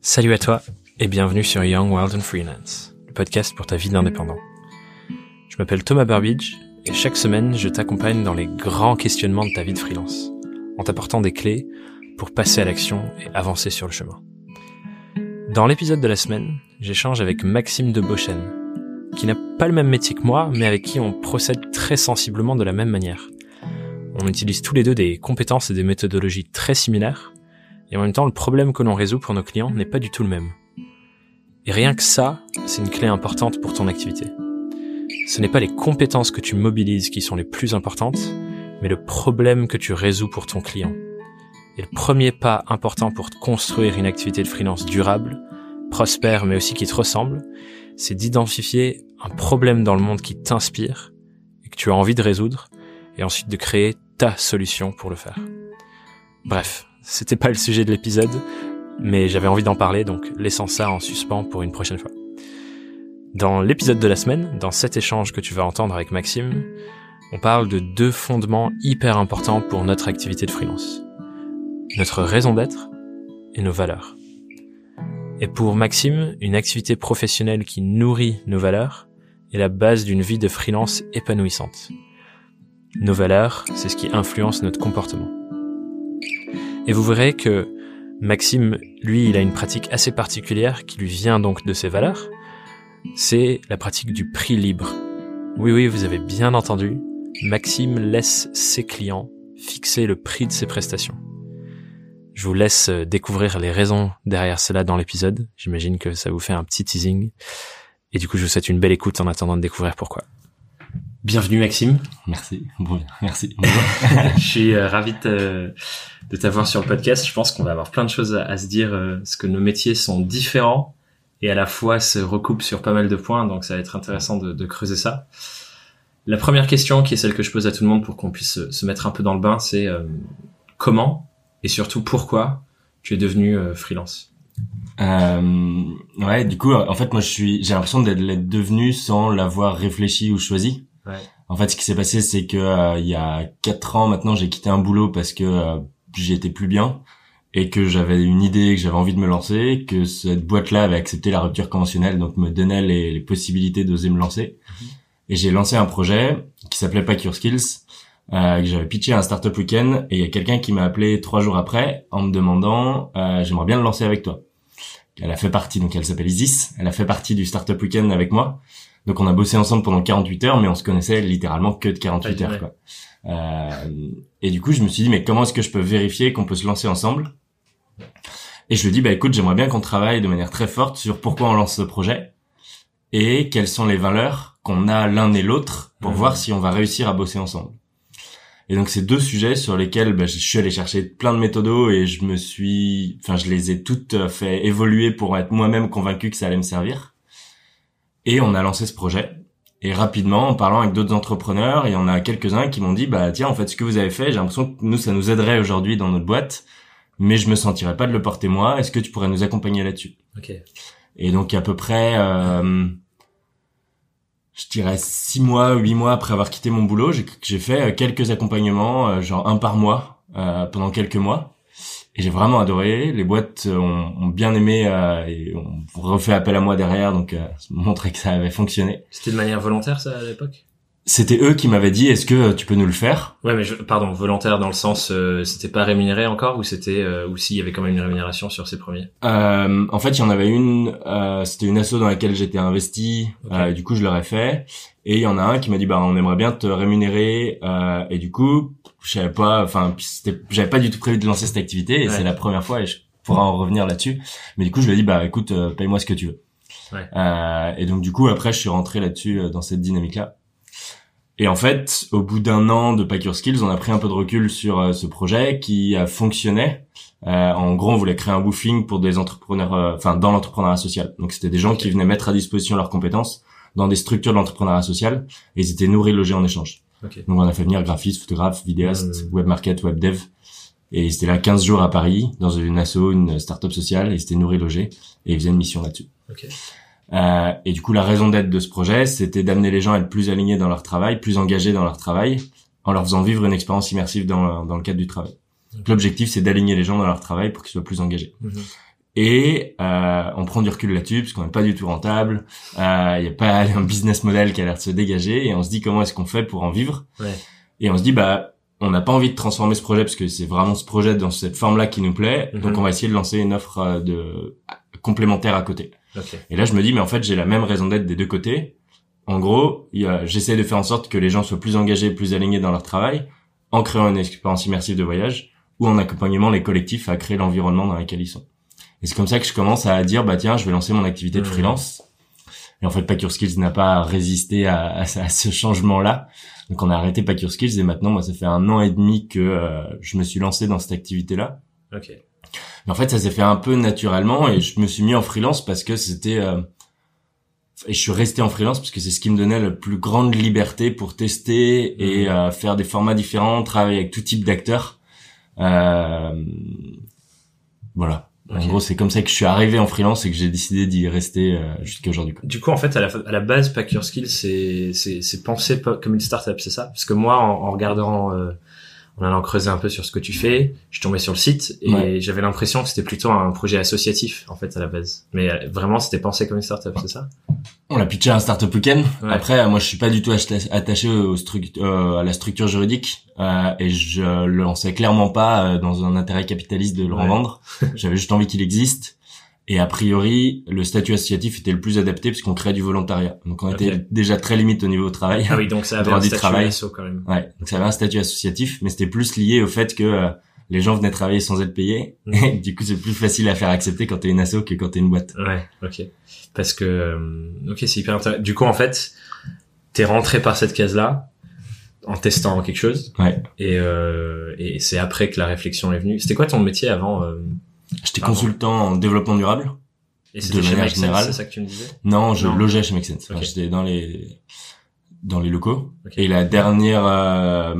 Salut à toi et bienvenue sur Young, Wild and Freelance, le podcast pour ta vie d'indépendant. Je m'appelle Thomas Burbidge et chaque semaine je t'accompagne dans les grands questionnements de ta vie de freelance, en t'apportant des clés pour passer à l'action et avancer sur le chemin. Dans l'épisode de la semaine, j'échange avec Maxime de Beauchesne, qui n'a pas le même métier que moi, mais avec qui on procède très sensiblement de la même manière. On utilise tous les deux des compétences et des méthodologies très similaires, et en même temps le problème que l'on résout pour nos clients n'est pas du tout le même. Et rien que ça, c'est une clé importante pour ton activité. Ce n'est pas les compétences que tu mobilises qui sont les plus importantes, mais le problème que tu résous pour ton client. Et le premier pas important pour construire une activité de freelance durable, prospère mais aussi qui te ressemble, c'est d'identifier un problème dans le monde qui t'inspire et que tu as envie de résoudre, et ensuite de créer ta solution pour le faire. Bref, c'était pas le sujet de l'épisode, mais j'avais envie d'en parler, donc laissant ça en suspens pour une prochaine fois. Dans l'épisode de la semaine, dans cet échange que tu vas entendre avec Maxime, on parle de deux fondements hyper importants pour notre activité de freelance. Notre raison d'être et nos valeurs. Et pour Maxime, une activité professionnelle qui nourrit nos valeurs est la base d'une vie de freelance épanouissante. Nos valeurs, c'est ce qui influence notre comportement. Et vous verrez que Maxime, lui, il a une pratique assez particulière qui lui vient donc de ses valeurs. C'est la pratique du prix libre. Oui, oui, vous avez bien entendu. Maxime laisse ses clients fixer le prix de ses prestations. Je vous laisse découvrir les raisons derrière cela dans l'épisode. J'imagine que ça vous fait un petit teasing. Et du coup, je vous souhaite une belle écoute en attendant de découvrir pourquoi. Bienvenue Maxime. Merci. Bon, merci. je suis euh, ravi de, de t'avoir sur le podcast. Je pense qu'on va avoir plein de choses à, se dire, euh, parce que nos métiers sont différents et à la fois se recoupent sur pas mal de points, donc ça va être intéressant de, de creuser ça. La première question, qui est celle que je pose à tout le monde pour qu'on puisse se mettre un peu dans le bain, c'est euh, comment et surtout pourquoi tu es devenu euh, freelance? Euh, Ouais, du coup, en fait, moi, je suis, j'ai l'impression d'être devenu sans l'avoir réfléchi ou choisi. Ouais. En fait, ce qui s'est passé, c'est que il y a quatre ans maintenant, j'ai quitté un boulot parce que j'y étais plus bien et que j'avais une idée, que j'avais envie de me lancer, que cette boîte-là avait accepté la rupture conventionnelle, donc me donnait les, les possibilités d'oser me lancer. Mhm. Et j'ai lancé un projet qui s'appelait Pack Your Skills, euh, que j'avais pitché à un startup week-end, et il y a quelqu'un qui m'a appelé trois jours après en me demandant euh, j'aimerais bien le lancer avec toi. Elle a fait partie, donc elle s'appelle Isis, elle a fait partie du startup week-end avec moi. Donc on a bossé ensemble pendant 48 heures, mais on se connaissait littéralement que de 48 heures. Quoi. Euh, et du coup, je me suis dit, mais comment est-ce que je peux vérifier qu'on peut se lancer ensemble? Et je lui ai dit, bah écoute, j'aimerais bien qu'on travaille de manière très forte sur pourquoi on lance ce projet et quelles sont les valeurs qu'on a l'un et l'autre pour mmh. voir si on va réussir à bosser ensemble. Et donc c'est deux sujets sur lesquels bah, je suis allé chercher plein de méthodos et je me suis, enfin je les ai toutes fait évoluer pour être moi-même convaincu que ça allait me servir. Et on a lancé ce projet. Et rapidement, en parlant avec d'autres entrepreneurs, il y en a quelques-uns qui m'ont dit, bah tiens, en fait, ce que vous avez fait, j'ai l'impression que nous, ça nous aiderait aujourd'hui dans notre boîte, mais je me sentirais pas de le porter moi. Est-ce que tu pourrais nous accompagner là-dessus? Ok. Et donc à peu près, euh, je dirais six mois, huit mois après avoir quitté mon boulot, j'ai fait quelques accompagnements, euh, genre un par mois, euh, pendant quelques mois. Et j'ai vraiment adoré. Les boîtes ont, ont bien aimé euh, et ont refait appel à moi derrière, donc euh, montrer que ça avait fonctionné. C'était de manière volontaire ça à l'époque? C'était eux qui m'avaient dit est-ce que tu peux nous le faire? Ouais, mais je, pardon, volontaire dans le sens euh, c'était pas rémunéré encore ou c'était euh, ou s'il y avait quand même une rémunération sur ces premiers? Euh, En fait, il y en avait une. c'était une asso dans laquelle j'étais investi. du coup, je l'aurais fait. Et il y en a un qui m'a dit bah on aimerait bien te rémunérer. et du coup je savais pas, enfin, j'avais pas du tout prévu de lancer cette activité et c'est la première fois et je pourrais en revenir là-dessus. Mais du coup, je lui ai dit, bah, écoute, euh, paye-moi ce que tu veux. Ouais. Euh, et donc, du coup, après, je suis rentré là-dessus, euh, dans cette dynamique-là. Et en fait, au bout d'un an de Pack Your Skills, on a pris un peu de recul sur euh, ce projet qui a fonctionné. en gros, on voulait créer un woofing pour des entrepreneurs, enfin, dans l'entrepreneuriat social. Donc, c'était des gens qui venaient mettre à disposition leurs compétences dans des structures de l'entrepreneuriat social et ils étaient nourris, logés en échange. Donc on a fait venir graphiste, photographe, vidéaste, web market, web dev. Et c'était là 15 jours à Paris, dans une asso, une start-up sociale, et c'était nourri logé, et ils faisaient une mission là-dessus. Euh, et du coup, la raison d'être de ce projet, c'était d'amener les gens à être plus alignés dans leur travail, plus engagés dans leur travail, en leur faisant vivre une expérience immersive dans, dans le cadre du travail. L'objectif, c'est d'aligner les gens dans leur travail pour qu'ils soient plus engagés. Mhm. Et euh, on prend du recul là-dessus parce qu'on n'est pas du tout rentable. Il euh, n'y a pas un business model qui a l'air de se dégager et on se dit comment est-ce qu'on fait pour en vivre. Ouais. Et on se dit bah on n'a pas envie de transformer ce projet parce que c'est vraiment ce projet dans cette forme-là qui nous plaît. Mhm. Donc on va essayer de lancer une offre euh, de complémentaire à côté. Ok. Et là je me dis mais en fait j'ai la même raison d'être des deux côtés. En gros, j'essaie de faire en sorte que les gens soient plus engagés, plus alignés dans leur travail, en créant une expérience immersive de voyage ou en accompagnement les collectifs à créer l'environnement dans lequel ils sont. Et c'est comme ça que je commence à dire bah tiens je vais lancer mon activité de Mhm. freelance. Et en fait Pack Your Skills n'a pas résisté à, à ce- à ce changement-là. Donc on a arrêté Pack Your Skills et maintenant moi ça fait un an et demi que euh, je me suis lancé dans cette activité-là. Ok. Mais en fait, ça s'est fait un peu naturellement et je me suis mis en freelance parce que c'était euh, et je suis resté en freelance parce que c'est ce qui me donnait la plus grande liberté pour tester et Mhm. euh, faire des formats différents, travailler avec tout type d'acteurs. Euh, voilà. En gros, c'est comme ça que je suis arrivé en freelance et que j'ai décidé d'y rester euh, jusqu'à aujourd'hui. Du coup, en fait, à la, à la base, Pack Your Skills, c'est, c'est, c'est pensé comme une startup, c'est ça? Parce que moi, en, en regardant, euh, en allant creuser un peu sur ce que tu fais, je tombais sur le site et Ouais. j'avais l'impression que c'était plutôt un projet associatif, en fait, à la base. Mais euh, vraiment, c'était pensé comme une startup, c'est ça? On l'a pitché à un startup weekend. Ouais. Après, moi, je suis pas du tout attaché au euh, à la structure juridique euh, et je le lançais clairement pas euh, dans un intérêt capitaliste de le Ouais. revendre. J'avais juste envie qu'il existe. Et a priori, le statut associatif était le plus adapté parce qu'on crée du volontariat. Donc, on Ok. était déjà très limite au niveau travail. Ah oui, donc ça avait un du statut travail. SO quand même. Ouais. Donc, ça avait un statut associatif, mais c'était plus lié au fait que euh, les gens venaient travailler sans être payés. Et du coup, c'est plus facile à faire accepter quand t'es une asso que quand t'es une boîte. Ouais, ok. Parce que, euh, ok, c'est hyper intéressant. Du coup, en fait, t'es rentré par cette case-là en testant quelque chose. Ouais. Et, euh, et c'est après que la réflexion est venue. C'était quoi ton métier avant euh, J'étais consultant en développement durable. Et De c'était chez Make Sense, c'est ça que tu me disais Non, je Non. logeais chez Make Sense. Enfin, Ok. J'étais dans les dans les locaux. Et la dernière, euh,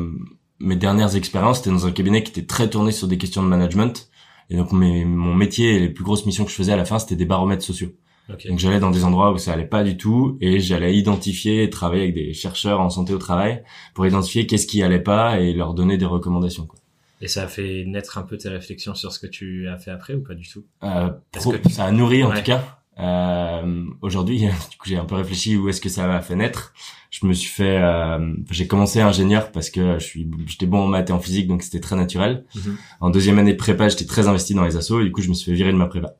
mes dernières expériences, c'était dans un cabinet qui était très tourné sur des questions de management. Et donc mes, mon métier et les plus grosses missions que je faisais à la fin, c'était des baromètres sociaux. Ok. Donc j'allais dans des endroits où ça allait pas du tout et j'allais identifier et travailler avec des chercheurs en santé au travail pour identifier qu'est-ce qui allait pas et leur donner des recommandations. Quoi. Et ça a fait naître un peu tes réflexions sur ce que tu as fait après ou pas du tout? Euh, pro- que- ça a nourri en Ouais. tout cas. Euh, Aujourd'hui, du coup, j'ai un peu réfléchi où est-ce que ça m'a fait naître. Je me suis fait, euh, j'ai commencé ingénieur parce que je suis, j'étais bon en maths et en physique, donc c'était très naturel. Mhm. En deuxième année de prépa, j'étais très investi dans les assos, et du coup, je me suis fait virer de ma prépa.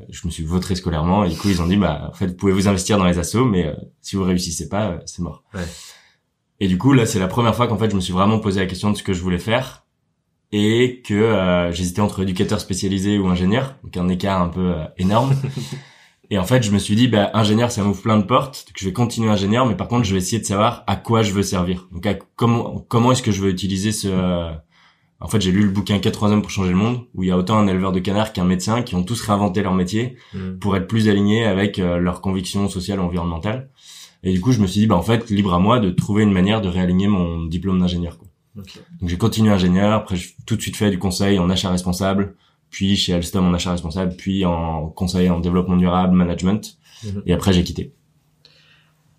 Euh, Je me suis vautré scolairement, et du coup, ils ont dit, bah, en fait, vous pouvez vous investir dans les assos, mais euh, si vous réussissez pas, euh, c'est mort. Ouais. Et du coup, là, c'est la première fois qu'en fait, je me suis vraiment posé la question de ce que je voulais faire, et que euh, j'hésitais entre éducateur spécialisé ou ingénieur, donc un écart un peu euh, énorme. et en fait, je me suis dit, bah, ingénieur, ça m'ouvre plein de portes, donc je vais continuer ingénieur, mais par contre, je vais essayer de savoir à quoi je veux servir. Donc, à- comment comment est-ce que je veux utiliser ce... euh, En fait, j'ai lu le bouquin 4 hommes pour changer le monde, où il y a autant un éleveur de canards qu'un médecin qui ont tous réinventé leur métier Mhm. pour être plus alignés avec euh, leurs convictions sociales ou environnementales. Et du coup, je me suis dit, bah, en fait, libre à moi de trouver une manière de réaligner mon diplôme d'ingénieur. Donc j'ai continué ingénieur, après j'ai tout de suite fait du conseil en achat responsable, puis chez Alstom en achat responsable, puis en conseil en développement durable, management, Mhm. et après j'ai quitté.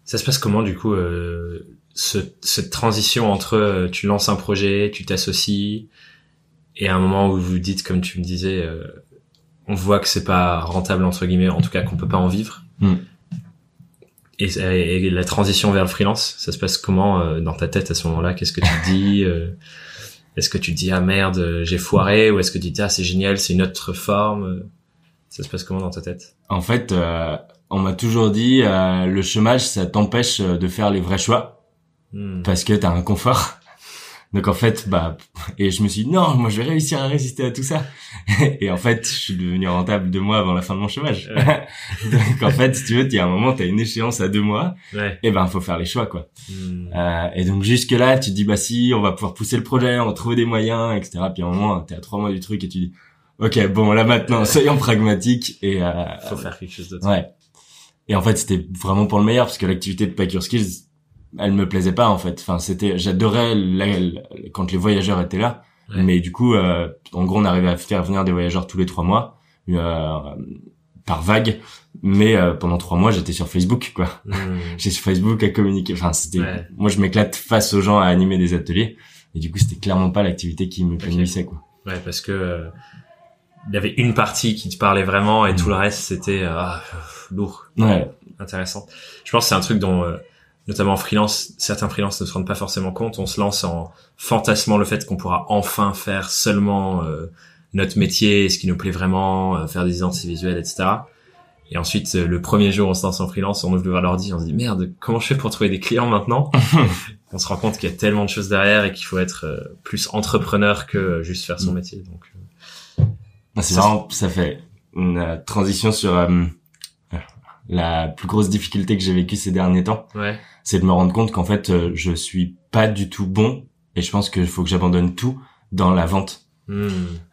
Ça se passe comment du coup euh, ce, cette transition entre euh, tu lances un projet, tu t'associes et à un moment où vous vous dites comme tu me disais, euh, on voit que c'est pas rentable entre guillemets, en tout cas qu'on peut pas en vivre. Mm. Et, et la transition vers le freelance, ça se passe comment euh, dans ta tête à ce moment-là? Qu'est-ce que tu te dis euh, Est-ce que tu te dis ah merde j'ai foiré? Ou est-ce que tu te dis ah c'est génial c'est une autre forme? Ça se passe comment dans ta tête? En fait, euh, on m'a toujours dit, euh, le chômage, ça t'empêche euh, de faire les vrais choix, Hmm. parce que t'as un confort. Donc en fait, bah, et je me suis dit, non, moi je vais réussir à résister à tout ça. Et en fait, je suis devenu rentable deux mois avant la fin de mon chômage. Donc en fait, si tu veux, il y a un moment, t'as une échéance à deux mois, Ouais. et ben faut faire les choix, quoi. Hmm. Euh, et donc jusque là, tu te dis bah si, on va pouvoir pousser le projet, on va trouver des moyens, etc. Puis à un moment, t'es à trois mois du truc et tu dis, ok, bon là maintenant, soyons pragmatiques et euh, Faut faire quelque chose d'autre. ouais. Et en fait, c'était vraiment pour le meilleur parce que l'activité de Pack Your Skills, elle me plaisait pas en fait. Enfin, c'était, j'adorais quand les voyageurs étaient là, Ouais. mais du coup, euh, en gros, on arrivait à faire venir des voyageurs tous les trois mois. Euh, par vague mais euh, pendant trois mois j'étais sur Facebook quoi j'ai sur Facebook à communiquer. Enfin, c'était, Ouais. moi, je m'éclate face aux gens à animer des ateliers. Et du coup, c'était clairement pas l'activité qui me plaisait, quoi. Ouais, parce que euh, il y avait une partie qui te parlait vraiment et tout le reste c'était ah, lourd. Ouais. Intéressant. Je pense que c'est un truc dont notamment en freelance, certains freelances ne se rendent pas forcément compte. On se lance en fantasmant le fait qu'on pourra enfin faire seulement notre métier, ce qui nous plaît vraiment, faire des identités visuelles, etc. Et ensuite, euh, le premier jour, on se lance en freelance, on ouvre le l'ordi, on se dit merde, comment je fais pour trouver des clients maintenant On se rend compte qu'il y a tellement de choses derrière et qu'il faut être euh, plus entrepreneur que euh, juste faire son mm. métier. Donc, ah, c'est marrant, ça fait une transition sur la plus grosse difficulté que j'ai vécue ces derniers temps. Ouais. C'est de me rendre compte qu'en fait, je suis pas du tout bon et je pense qu'il faut que j'abandonne tout dans la vente. Hmm.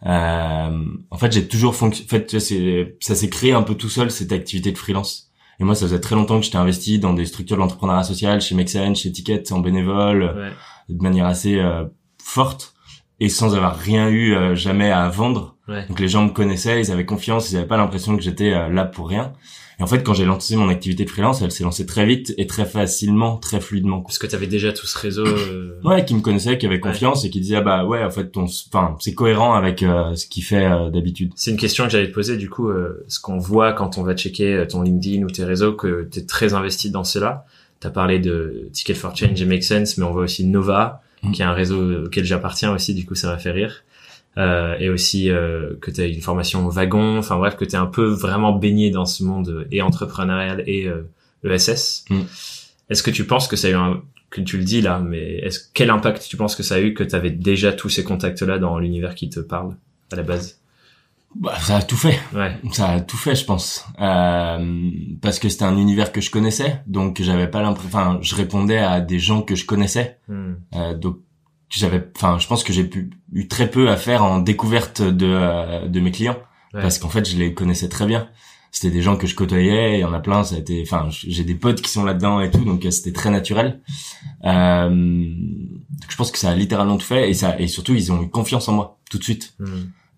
Euh, en fait, j'ai toujours fonctionné. En fait, c'est ça s'est créé un peu tout seul cette activité de freelance. Et moi, ça faisait très longtemps que j'étais investi dans des structures de l'entrepreneuriat social, chez Mexen, chez Ticket, en bénévole, de manière assez euh, forte et sans avoir rien eu euh, jamais à vendre. Donc les gens me connaissaient, ils avaient confiance, ils avaient pas l'impression que j'étais là pour rien. Et en fait, quand j'ai lancé mon activité de freelance, elle s'est lancée très vite et très facilement, très fluidement. Parce que tu avais déjà tout ce réseau. Euh... ouais, qui me connaissait, qui avait confiance et qui disait ah bah ouais, en fait, ton, enfin, c'est cohérent avec euh, ce qu'il fait euh, d'habitude. C'est une question que j'allais te poser du coup. Euh, ce qu'on voit quand on va checker ton LinkedIn ou tes réseaux, que tu es très investi dans cela. T'as parlé de Ticket for Change et Make Sense, mais on voit aussi Nova, mm. qui est un réseau auquel j'appartiens aussi. Du coup, ça m'a fait rire euh, et aussi euh, que tu as une formation au wagon, enfin bref, que tu es un peu vraiment baigné dans ce monde et entrepreneurial et euh, ESS. Mm. Est-ce que tu penses que ça a eu un que tu le dis là, mais est-ce quel impact tu penses que ça a eu que tu avais déjà tous ces contacts là dans l'univers qui te parle à la base? Bah, ça a tout fait. Ouais. Ça a tout fait, je pense. Euh, parce que c'était un univers que je connaissais, donc j'avais pas l'impression. Enfin, je répondais à des gens que je connaissais. Hmm. Euh, donc j'avais enfin je pense que j'ai eu très peu à faire en découverte de euh, de mes clients. Parce qu'en fait je les connaissais très bien. C'était des gens que je côtoyais il y en a plein ça a été enfin j'ai des potes qui sont là-dedans et tout donc euh, c'était très naturel. Euh, donc je pense que ça a littéralement tout fait et ça et surtout ils ont eu confiance en moi tout de suite. Mmh.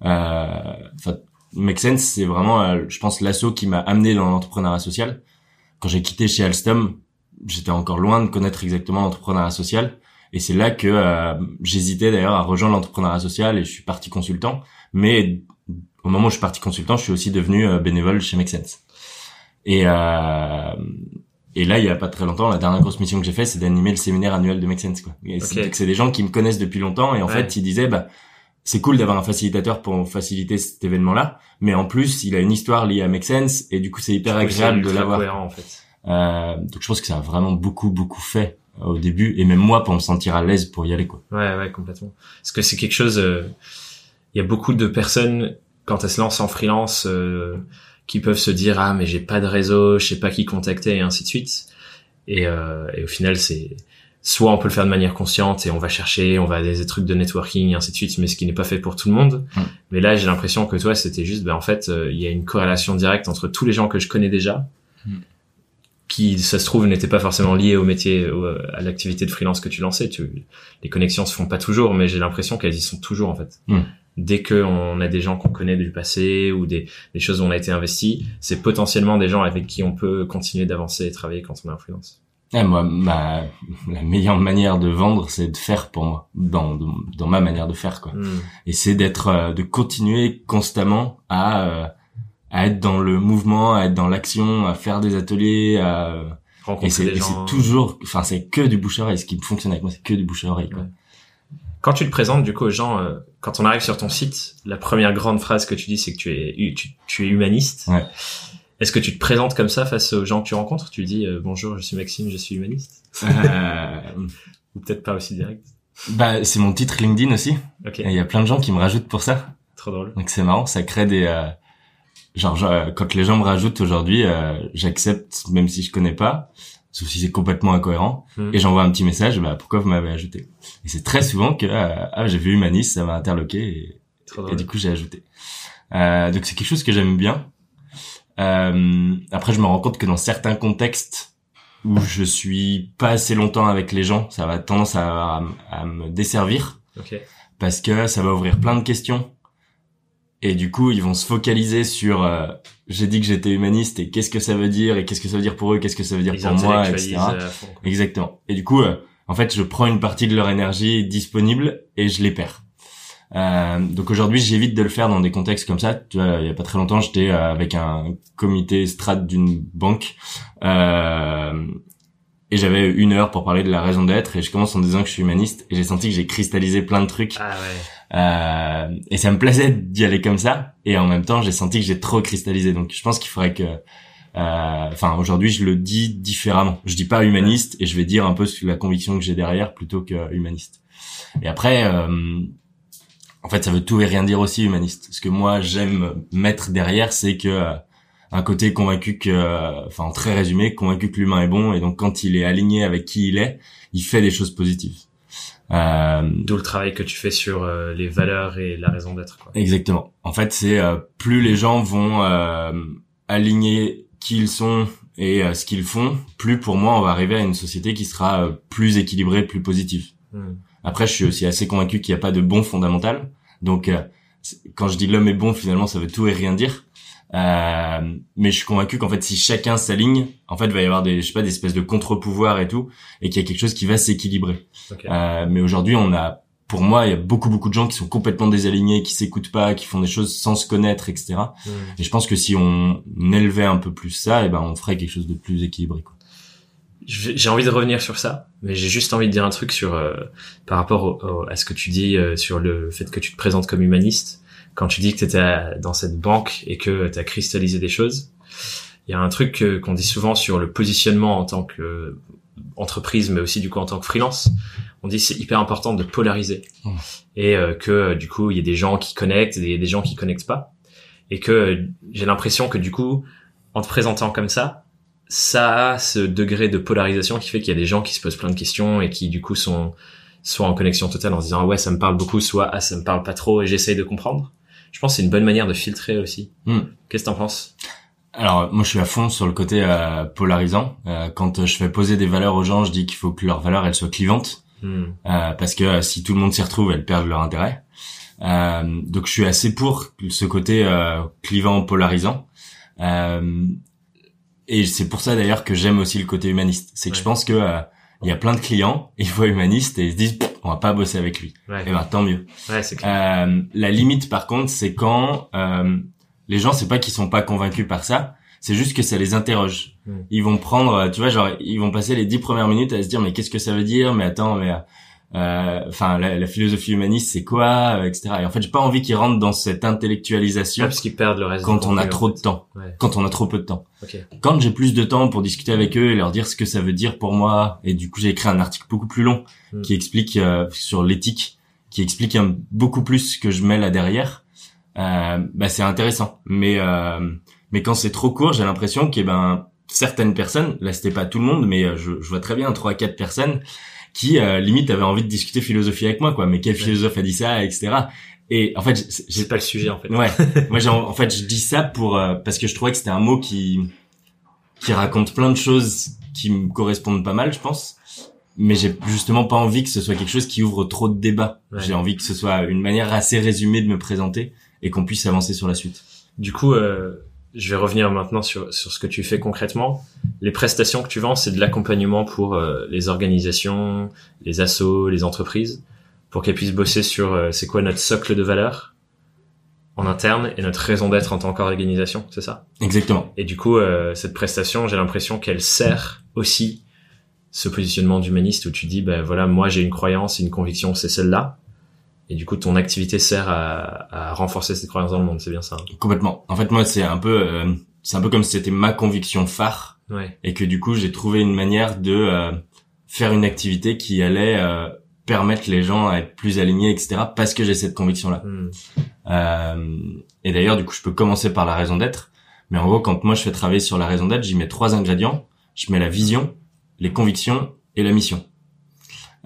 euh, Make Sense c'est vraiment euh, je pense l'assaut qui m'a amené dans l'entrepreneuriat social. Quand j'ai quitté chez Alstom j'étais encore loin de connaître exactement l'entrepreneuriat social et c'est là que euh, j'hésitais d'ailleurs à rejoindre l'entrepreneuriat social et je suis parti consultant. Mais au moment où je suis parti consultant, je suis aussi devenu euh, bénévole chez Make Sense. Et, euh, et là, il y a pas très longtemps, la dernière grosse mission que j'ai fait, c'est d'animer le séminaire annuel de Make Sense. Quoi. c'est des gens qui me connaissent depuis longtemps et en fait, ils disaient, bah, c'est cool d'avoir un facilitateur pour faciliter cet événement-là, mais en plus, il a une histoire liée à Make Sense et du coup, c'est hyper agréable de l'avoir. En fait. euh, donc, je pense que ça a vraiment beaucoup, beaucoup fait au début et même moi pour me sentir à l'aise pour y aller quoi. Ouais ouais complètement. Parce que c'est quelque chose euh, il y a beaucoup de personnes quand elles se lancent en freelance euh, qui peuvent se dire ah mais j'ai pas de réseau, je sais pas qui contacter et ainsi de suite. Et, euh, et au final c'est soit on peut le faire de manière consciente et on va chercher, on va des trucs de networking et ainsi de suite, mais ce qui n'est pas fait pour tout le monde. Mais là j'ai l'impression que toi c'était juste ben en fait il y a une corrélation directe entre tous les gens que je connais déjà. Qui, ça se trouve, n'était pas forcément lié au métier, à l'activité de freelance que tu lançais. Tu, les connexions se font pas toujours, mais j'ai l'impression qu'elles y sont toujours en fait. Hmm. Dès que on a des gens qu'on connaît du passé ou des, des choses où on a été investi, c'est potentiellement des gens avec qui on peut continuer d'avancer et travailler quand on est en freelance. Eh, moi, ma, la meilleure manière de vendre, c'est de faire pour moi, dans, dans, ma manière de faire, quoi. Hmm. Et c'est d'être, euh, de continuer constamment à, euh, à être dans le mouvement, à être dans l'action, à faire des ateliers, à rencontrer et des gens. c'est toujours, enfin c'est que du bouche à oreille. Ce qui fonctionne avec moi, c'est que du bouche à oreille. Quoi. Quand tu te présentes du coup aux gens, euh, quand on arrive sur ton site, la première grande phrase que tu dis, c'est que tu es tu, tu es humaniste. Ouais. Est-ce que tu te présentes comme ça face aux gens que tu rencontres? Tu dis euh, bonjour, je suis Maxime, je suis humaniste. Euh... Ou peut-être pas aussi direct. Bah c'est mon titre LinkedIn aussi. Ok. Il y a plein de gens qui me rajoutent pour ça. Trop drôle. Donc c'est marrant, ça crée des euh, genre quand les gens me rajoutent aujourd'hui, euh, j'accepte même si je connais pas, sauf si c'est complètement incohérent, Hmm. et j'envoie un petit message, bah pourquoi vous m'avez ajouté? Et c'est très souvent que euh, ah j'ai vu humaniste, ça m'a interloqué et, du coup j'ai ajouté. Euh, donc c'est quelque chose que j'aime bien. Euh, après je me rends compte que dans certains contextes où je suis pas assez longtemps avec les gens, ça va tendance à, à, à me desservir Ok. parce que ça va ouvrir plein de questions et du coup ils vont se focaliser sur euh, j'ai dit que j'étais humaniste et qu'est-ce que ça veut dire et qu'est-ce que ça veut dire pour eux qu'est-ce que ça veut dire Ils pour moi etc exactement. Et du coup euh, en fait je prends une partie de leur énergie disponible et je les perds. Euh, donc aujourd'hui, j'évite de le faire dans des contextes comme ça. Tu vois, il y a pas très longtemps, j'étais euh, avec un comité strat d'une banque. Euh, et j'avais une heure pour parler de la raison d'être. Et je commence en disant que je suis humaniste et j'ai senti que j'ai cristallisé plein de trucs. Ah ouais. Euh, et ça me plaisait d'y aller comme ça. Et en même temps, j'ai senti que j'ai trop cristallisé. Donc je pense qu'il faudrait que euh, enfin aujourd'hui je le dis différemment je dis pas humaniste et je vais dire un peu la conviction que j'ai derrière plutôt que humaniste et après euh, en fait ça veut tout et rien dire aussi humaniste ce que moi j'aime mettre derrière c'est que euh, un côté convaincu que enfin en très résumé convaincu que l'humain est bon et donc quand il est aligné avec qui il est il fait des choses positives euh, D'où le travail que tu fais sur les valeurs et la raison d'être. Exactement. En fait, c'est plus les gens vont aligner qui ils sont et euh, ce qu'ils font, plus pour moi on va arriver à une société qui sera euh, plus équilibrée, plus positive. Hmm. Après, je suis aussi assez convaincu qu'il n'y a pas de bon fondamental. Donc, euh, quand je dis l'homme est bon, finalement, ça veut tout et rien dire. Mais je suis convaincu qu'en fait, si chacun s'aligne, en fait, il va y avoir des, je sais pas, des espèces de contre-pouvoirs et tout, et qu'il y a quelque chose qui va s'équilibrer. mais aujourd'hui, on a pour moi, il y a beaucoup beaucoup de gens qui sont complètement désalignés, qui s'écoutent pas, qui font des choses sans se connaître, etc. Mmh. Et je pense que si on élevait un peu plus ça, et eh ben on ferait quelque chose de plus équilibré. Quoi. J'ai envie de revenir sur ça, mais j'ai juste envie de dire un truc sur euh, par rapport à ce que tu dis euh, sur le fait que tu te présentes comme humaniste. Quand tu dis que tu étais dans cette banque et que tu as cristallisé des choses, il y a un truc qu'on dit souvent sur le positionnement en tant que entreprise, mais aussi du coup en tant que freelance. On dit c'est hyper important de polariser. Mmh. et euh, que du coup il y a des gens qui connectent et des gens qui connectent pas. Et que j'ai l'impression que du coup en te présentant comme ça ça a ce degré de polarisation qui fait qu'il y a des gens qui se posent plein de questions et qui du coup sont soit en connexion totale en se disant ouais ça me parle beaucoup soit ah ça me parle pas trop et j'essaye de comprendre je pense que c'est une bonne manière de filtrer aussi mmh. qu'est-ce que t'en penses? Alors moi je suis à fond sur le côté euh, polarisant. Euh, quand je fais poser des valeurs aux gens, je dis qu'il faut que leurs valeurs elles soient clivantes. Hmm. Euh, parce que si tout le monde s'y retrouve, elles perdent leur intérêt. Donc je suis assez pour ce côté clivant, polarisant. et c'est pour ça d'ailleurs que j'aime aussi le côté humaniste. C'est que je pense que il y a plein de clients, ils voient humaniste et ils se disent on va pas bosser avec lui. Et eh ben tant mieux. Ouais, la limite par contre, c'est quand les gens, c'est pas qu'ils sont pas convaincus par ça, c'est juste que ça les interroge. Hmm. Ils vont prendre, euh, tu vois, genre ils vont passer les dix premières minutes à se dire mais qu'est-ce que ça veut dire? Mais attends, mais euh, enfin la, philosophie humaniste c'est quoi, euh, etc. Et en fait j'ai pas envie qu'ils rentrent dans cette intellectualisation parce qu'ils perdent le reste. Quand on a trop de temps, quand on a trop peu de temps. Quand j'ai plus de temps pour discuter avec eux et leur dire ce que ça veut dire pour moi, et du coup j'ai écrit un article beaucoup plus long hmm. qui explique sur l'éthique, qui explique beaucoup plus ce que je mets là derrière. bah c'est intéressant, mais mais quand c'est trop court, j'ai l'impression que ben certaines personnes, là c'était pas tout le monde, mais euh, je, je vois très bien trois quatre personnes qui euh, limite avaient envie de discuter philosophie avec moi, quoi. Mais quel philosophe a dit ça, etc. Et en fait, j'ai pas le sujet en fait. Ouais. moi, en, fait, je dis ça pour euh, parce que je trouvais que c'était un mot qui qui raconte plein de choses qui me correspondent pas mal, je pense. Mais j'ai justement pas envie que ce soit quelque chose qui ouvre trop de débats. J'ai envie que ce soit une manière assez résumée de me présenter et qu'on puisse avancer sur la suite. Du coup, euh, je vais revenir maintenant sur, sur ce que tu fais concrètement. Les prestations que tu vends, c'est de l'accompagnement pour euh, les organisations, les assos, les entreprises, pour qu'elles puissent bosser sur euh, c'est quoi notre socle de valeur en interne et notre raison d'être en tant qu'organisation, c'est ça? Exactement. Et du coup, euh, cette prestation, j'ai l'impression qu'elle sert aussi ce positionnement d'humaniste où tu dis, ben voilà, moi j'ai une croyance, une conviction, c'est celle-là et du coup ton activité sert à, à renforcer cette croyance dans le monde c'est bien ça hein. Complètement. En fait moi c'est un peu euh, c'est un peu comme si c'était ma conviction phare. Ouais. et que du coup j'ai trouvé une manière de euh, faire une activité qui allait euh, permettre les gens à être plus alignés etc parce que j'ai cette conviction là hmm. et d'ailleurs du coup je peux commencer par la raison d'être. Mais en gros quand moi je fais travailler sur la raison d'être j'y mets trois ingrédients. Je mets la vision les convictions et la mission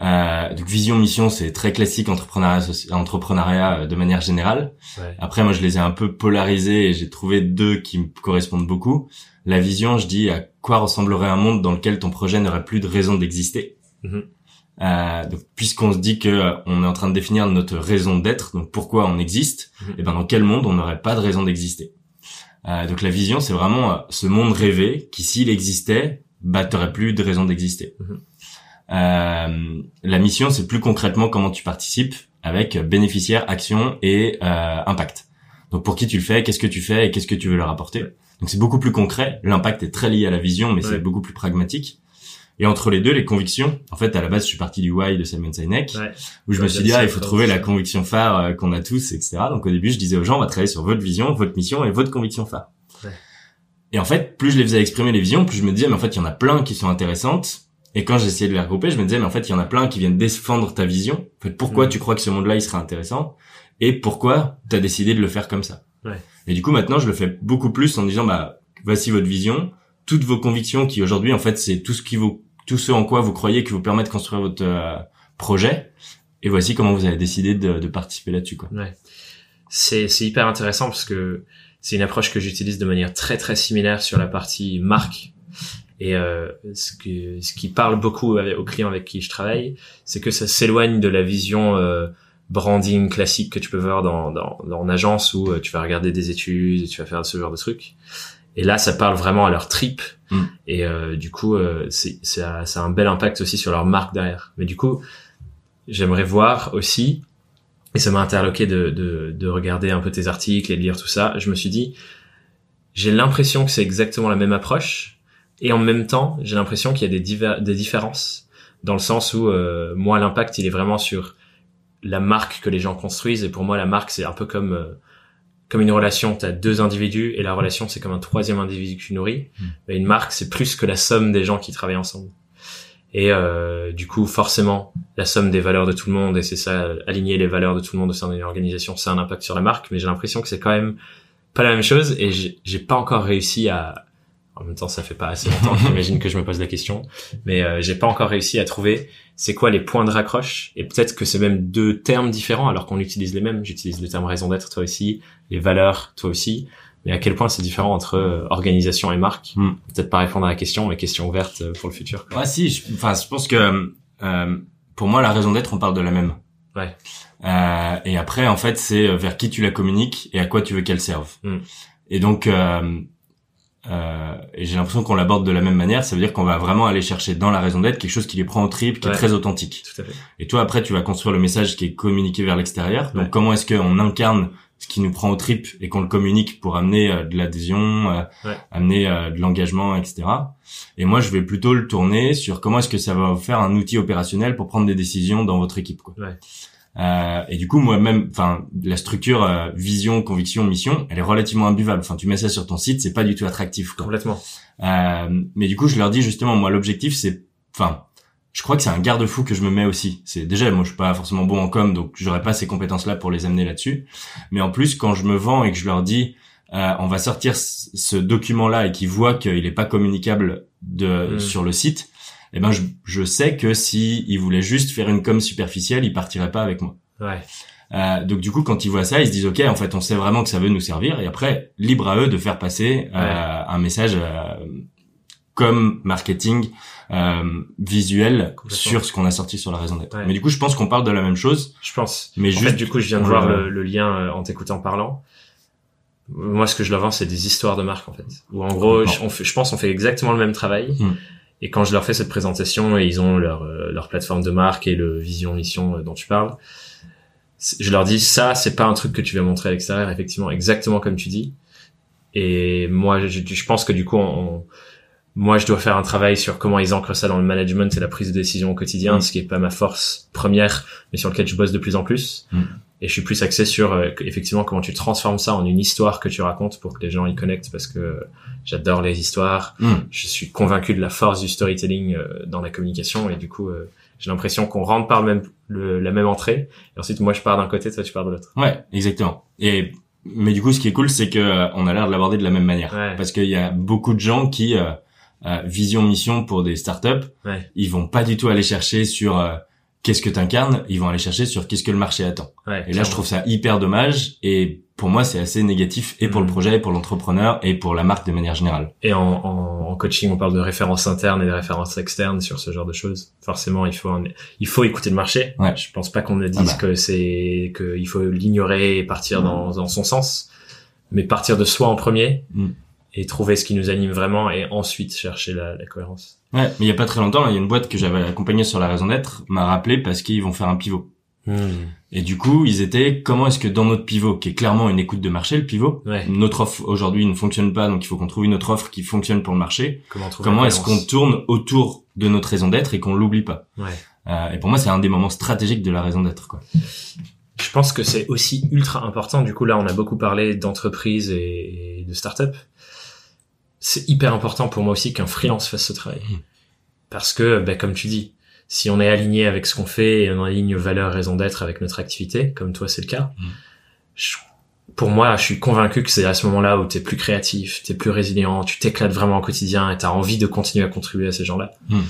euh, donc vision mission c'est très classique entrepreneuriat entrepreneuriat de manière générale. Après moi je les ai un peu polarisés et j'ai trouvé deux qui me correspondent beaucoup. La vision, je dis à quoi ressemblerait un monde dans lequel ton projet n'aurait plus de raison d'exister? Mm-hmm. Euh, donc puisqu'on se dit que euh, on est en train de définir notre raison d'être, donc pourquoi on existe, mm-hmm. et eh ben dans quel monde on n'aurait pas de raison d'exister? Euh, donc la vision c'est vraiment euh, ce monde rêvé qui s'il existait, bah t'aurais plus de raison d'exister. Mm-hmm. Euh, la mission, c'est plus concrètement comment tu participes avec bénéficiaire, action et euh, impact. Donc pour qui tu le fais, qu'est-ce que tu fais et qu'est-ce que tu veux leur apporter. Donc c'est beaucoup plus concret. L'impact est très lié à la vision, mais c'est beaucoup plus pragmatique. Et entre les deux, les convictions, en fait, à la base, je suis parti du why de Simon Sinek, où je me suis dit, ah, il faut trouver la conviction phare euh, qu'on a tous, etc. Donc au début, je disais aux gens, on va travailler sur votre vision, votre mission et votre conviction phare. Et en fait, plus je les faisais exprimer les visions, plus je me disais, mais en fait, il y en a plein qui sont intéressantes. Et quand j'essayais de les regrouper, je me disais, mais en fait, il y en a plein qui viennent défendre ta vision. En fait, pourquoi mm. tu crois que ce monde-là, il sera intéressant? Et pourquoi tu as décidé de le faire comme ça? Ouais. Et du coup, maintenant, je le fais beaucoup plus en disant, bah, voici votre vision, toutes vos convictions qui aujourd'hui, en fait, c'est tout ce qui vous, tout ce en quoi vous croyez qui vous permet de construire votre euh, projet. Et voici comment vous avez décidé de, de participer là-dessus, quoi. Ouais. C'est, c'est hyper intéressant parce que c'est une approche que j'utilise de manière très très similaire sur la partie marque. Et euh, ce, que, ce qui parle beaucoup aux clients avec qui je travaille, c'est que ça s'éloigne de la vision euh, branding classique que tu peux voir dans, dans, dans en agence où euh, tu vas regarder des études, tu vas faire ce genre de trucs. Et là, ça parle vraiment à leur trip. Mm. Et euh, du coup, euh, c'est, ça, ça a un bel impact aussi sur leur marque derrière. Mais du coup, j'aimerais voir aussi et ça m'a interloqué de, de, de, regarder un peu tes articles et de lire tout ça. Je me suis dit, j'ai l'impression que c'est exactement la même approche, et en même temps, j'ai l'impression qu'il y a des, des différences, dans le sens où euh, moi, l'impact, il est vraiment sur la marque que les gens construisent, et pour moi, la marque, c'est un peu comme euh, comme une relation, tu as deux individus, et la relation, c'est comme un troisième individu que tu nourris. Mmh. Mais une marque, c'est plus que la somme des gens qui travaillent ensemble. Et euh, du coup, forcément, la somme des valeurs de tout le monde, et c'est ça, aligner les valeurs de tout le monde au sein d'une organisation, c'est un impact sur la marque, mais j'ai l'impression que c'est quand même pas la même chose, et j'ai pas encore réussi à... En même temps, ça fait pas assez longtemps, j'imagine que je me pose la question, mais euh, j'ai pas encore réussi à trouver c'est quoi les points de raccroche, et peut-être que c'est même deux termes différents alors qu'on utilise les mêmes. J'utilise le terme raison d'être, toi aussi, les valeurs, toi aussi mais à quel point c'est différent entre euh, organisation et marque hmm. Peut-être pas répondre à la question, mais question ouverte euh, pour le futur. Quoi. Ouais, si. Enfin, je, pense que euh, pour moi, la raison d'être, on parle de la même. Ouais. Euh, et après, en fait, c'est vers qui tu la communiques et à quoi tu veux qu'elle serve. Hmm. Et donc, euh, euh, et j'ai l'impression qu'on l'aborde de la même manière. Ça veut dire qu'on va vraiment aller chercher dans la raison d'être quelque chose qui les prend au trip, qui est très authentique. Tout à fait. Et toi, après, tu vas construire le message qui est communiqué vers l'extérieur. Donc, comment est-ce qu'on incarne ce qui nous prend au trip et qu'on le communique pour amener euh, de l'adhésion, euh, amener de l'engagement, etc. Et moi, je vais plutôt le tourner sur comment est-ce que ça va vous faire un outil opérationnel pour prendre des décisions dans votre équipe. Quoi. Euh, et du coup, moi-même, enfin, la structure vision, conviction, mission, elle est relativement imbuvable. Enfin, tu mets ça sur ton site, c'est pas du tout attractif. Quoi. Complètement. mais du coup, je leur dis justement, moi, l'objectif, c'est, enfin, je crois que c'est un garde-fou que je me mets aussi. C'est déjà moi je suis pas forcément bon en com donc j'aurais pas ces compétences là pour les amener là-dessus. Mais en plus quand je me vends et que je leur dis euh, on va sortir ce document là et qu'ils voient qu'il est pas communicable de mmh. sur le site, eh ben je, je sais que si ils voulaient juste faire une com superficielle, ils partiraient pas avec moi. Ouais. Euh, donc du coup, quand ils voient ça, ils se disent ok, en fait, on sait vraiment que ça veut nous servir, et après, libre à eux de faire passer euh, un message euh, comme marketing euh, visuel sur ce qu'on a sorti sur la raison d'être. Mais du coup, je pense qu'on parle de la même chose. Je pense. Mais en juste, fait, du coup, je viens de voir le, lien euh, en t'écoutant parlant. Moi, ce que je leur vends, c'est des histoires de marque, en fait. Ou en gros, je, on fait, je pense qu'on fait exactement le même travail. Hmm. Et quand je leur fais cette présentation et ils ont leur, euh, leur plateforme de marque et le vision mission dont tu parles, je leur dis ça, c'est pas un truc que tu vas montrer à l'extérieur, effectivement, exactement comme tu dis. Et moi, je, je pense que du coup, on, moi je dois faire un travail sur comment ils ancrent ça dans le management et la prise de décision au quotidien, mm. ce qui est pas ma force première, mais sur lequel je bosse de plus en plus. Mm. Et je suis plus axé sur euh, effectivement comment tu transformes ça en une histoire que tu racontes pour que les gens y connectent parce que j'adore les histoires. Mm. Je suis convaincu de la force du storytelling euh, dans la communication et du coup euh, j'ai l'impression qu'on rentre par le même le, la même entrée et ensuite moi je pars d'un côté, toi tu pars de l'autre. Ouais, exactement. Et mais du coup, ce qui est cool, c'est que on a l'air de l'aborder de la même manière, parce qu'il y a beaucoup de gens qui euh, vision mission pour des startups, ouais. ils vont pas du tout aller chercher sur euh, qu'est-ce que tu incarnes, ils vont aller chercher sur qu'est-ce que le marché attend. Ouais, et là, je trouve ça hyper dommage et pour moi, c'est assez négatif et pour le mm. projet, et pour l'entrepreneur et pour la marque de manière générale. Et en, en, en, coaching, on parle de références internes et de références externes sur ce genre de choses. Forcément, il faut il faut écouter le marché. Ouais. Je pense pas qu'on ne dise ah bah. que c'est que il faut l'ignorer et partir mm. dans, dans son sens, mais partir de soi en premier. Mm et trouver ce qui nous anime vraiment et ensuite chercher la, la cohérence. Ouais, mais il y a pas très longtemps, il y a une boîte que j'avais accompagnée sur la raison d'être m'a rappelé parce qu'ils vont faire un pivot. Hmm. Et du coup, ils étaient comment est-ce que dans notre pivot, qui est clairement une écoute de marché, le pivot, notre offre aujourd'hui ne fonctionne pas, donc il faut qu'on trouve une autre offre qui fonctionne pour le marché. Comment, est-ce qu'on tourne autour de notre raison d'être et qu'on l'oublie pas euh, Et pour moi, c'est un des moments stratégiques de la raison d'être. Quoi. Je pense que c'est aussi ultra important. Du coup, là, on a beaucoup parlé d'entreprise et de start-up. C'est hyper important pour moi aussi qu'un freelance fasse ce travail. Hmm. Parce que, ben, comme tu dis, si on est aligné avec ce qu'on fait et on aligne valeur, raison d'être avec notre activité, comme toi c'est le cas, mm. pour moi, je suis convaincu que c'est à ce moment-là où tu es plus créatif, tu es plus résilient, tu t'éclates vraiment au quotidien et tu as envie de continuer à contribuer à ces gens-là. Mm.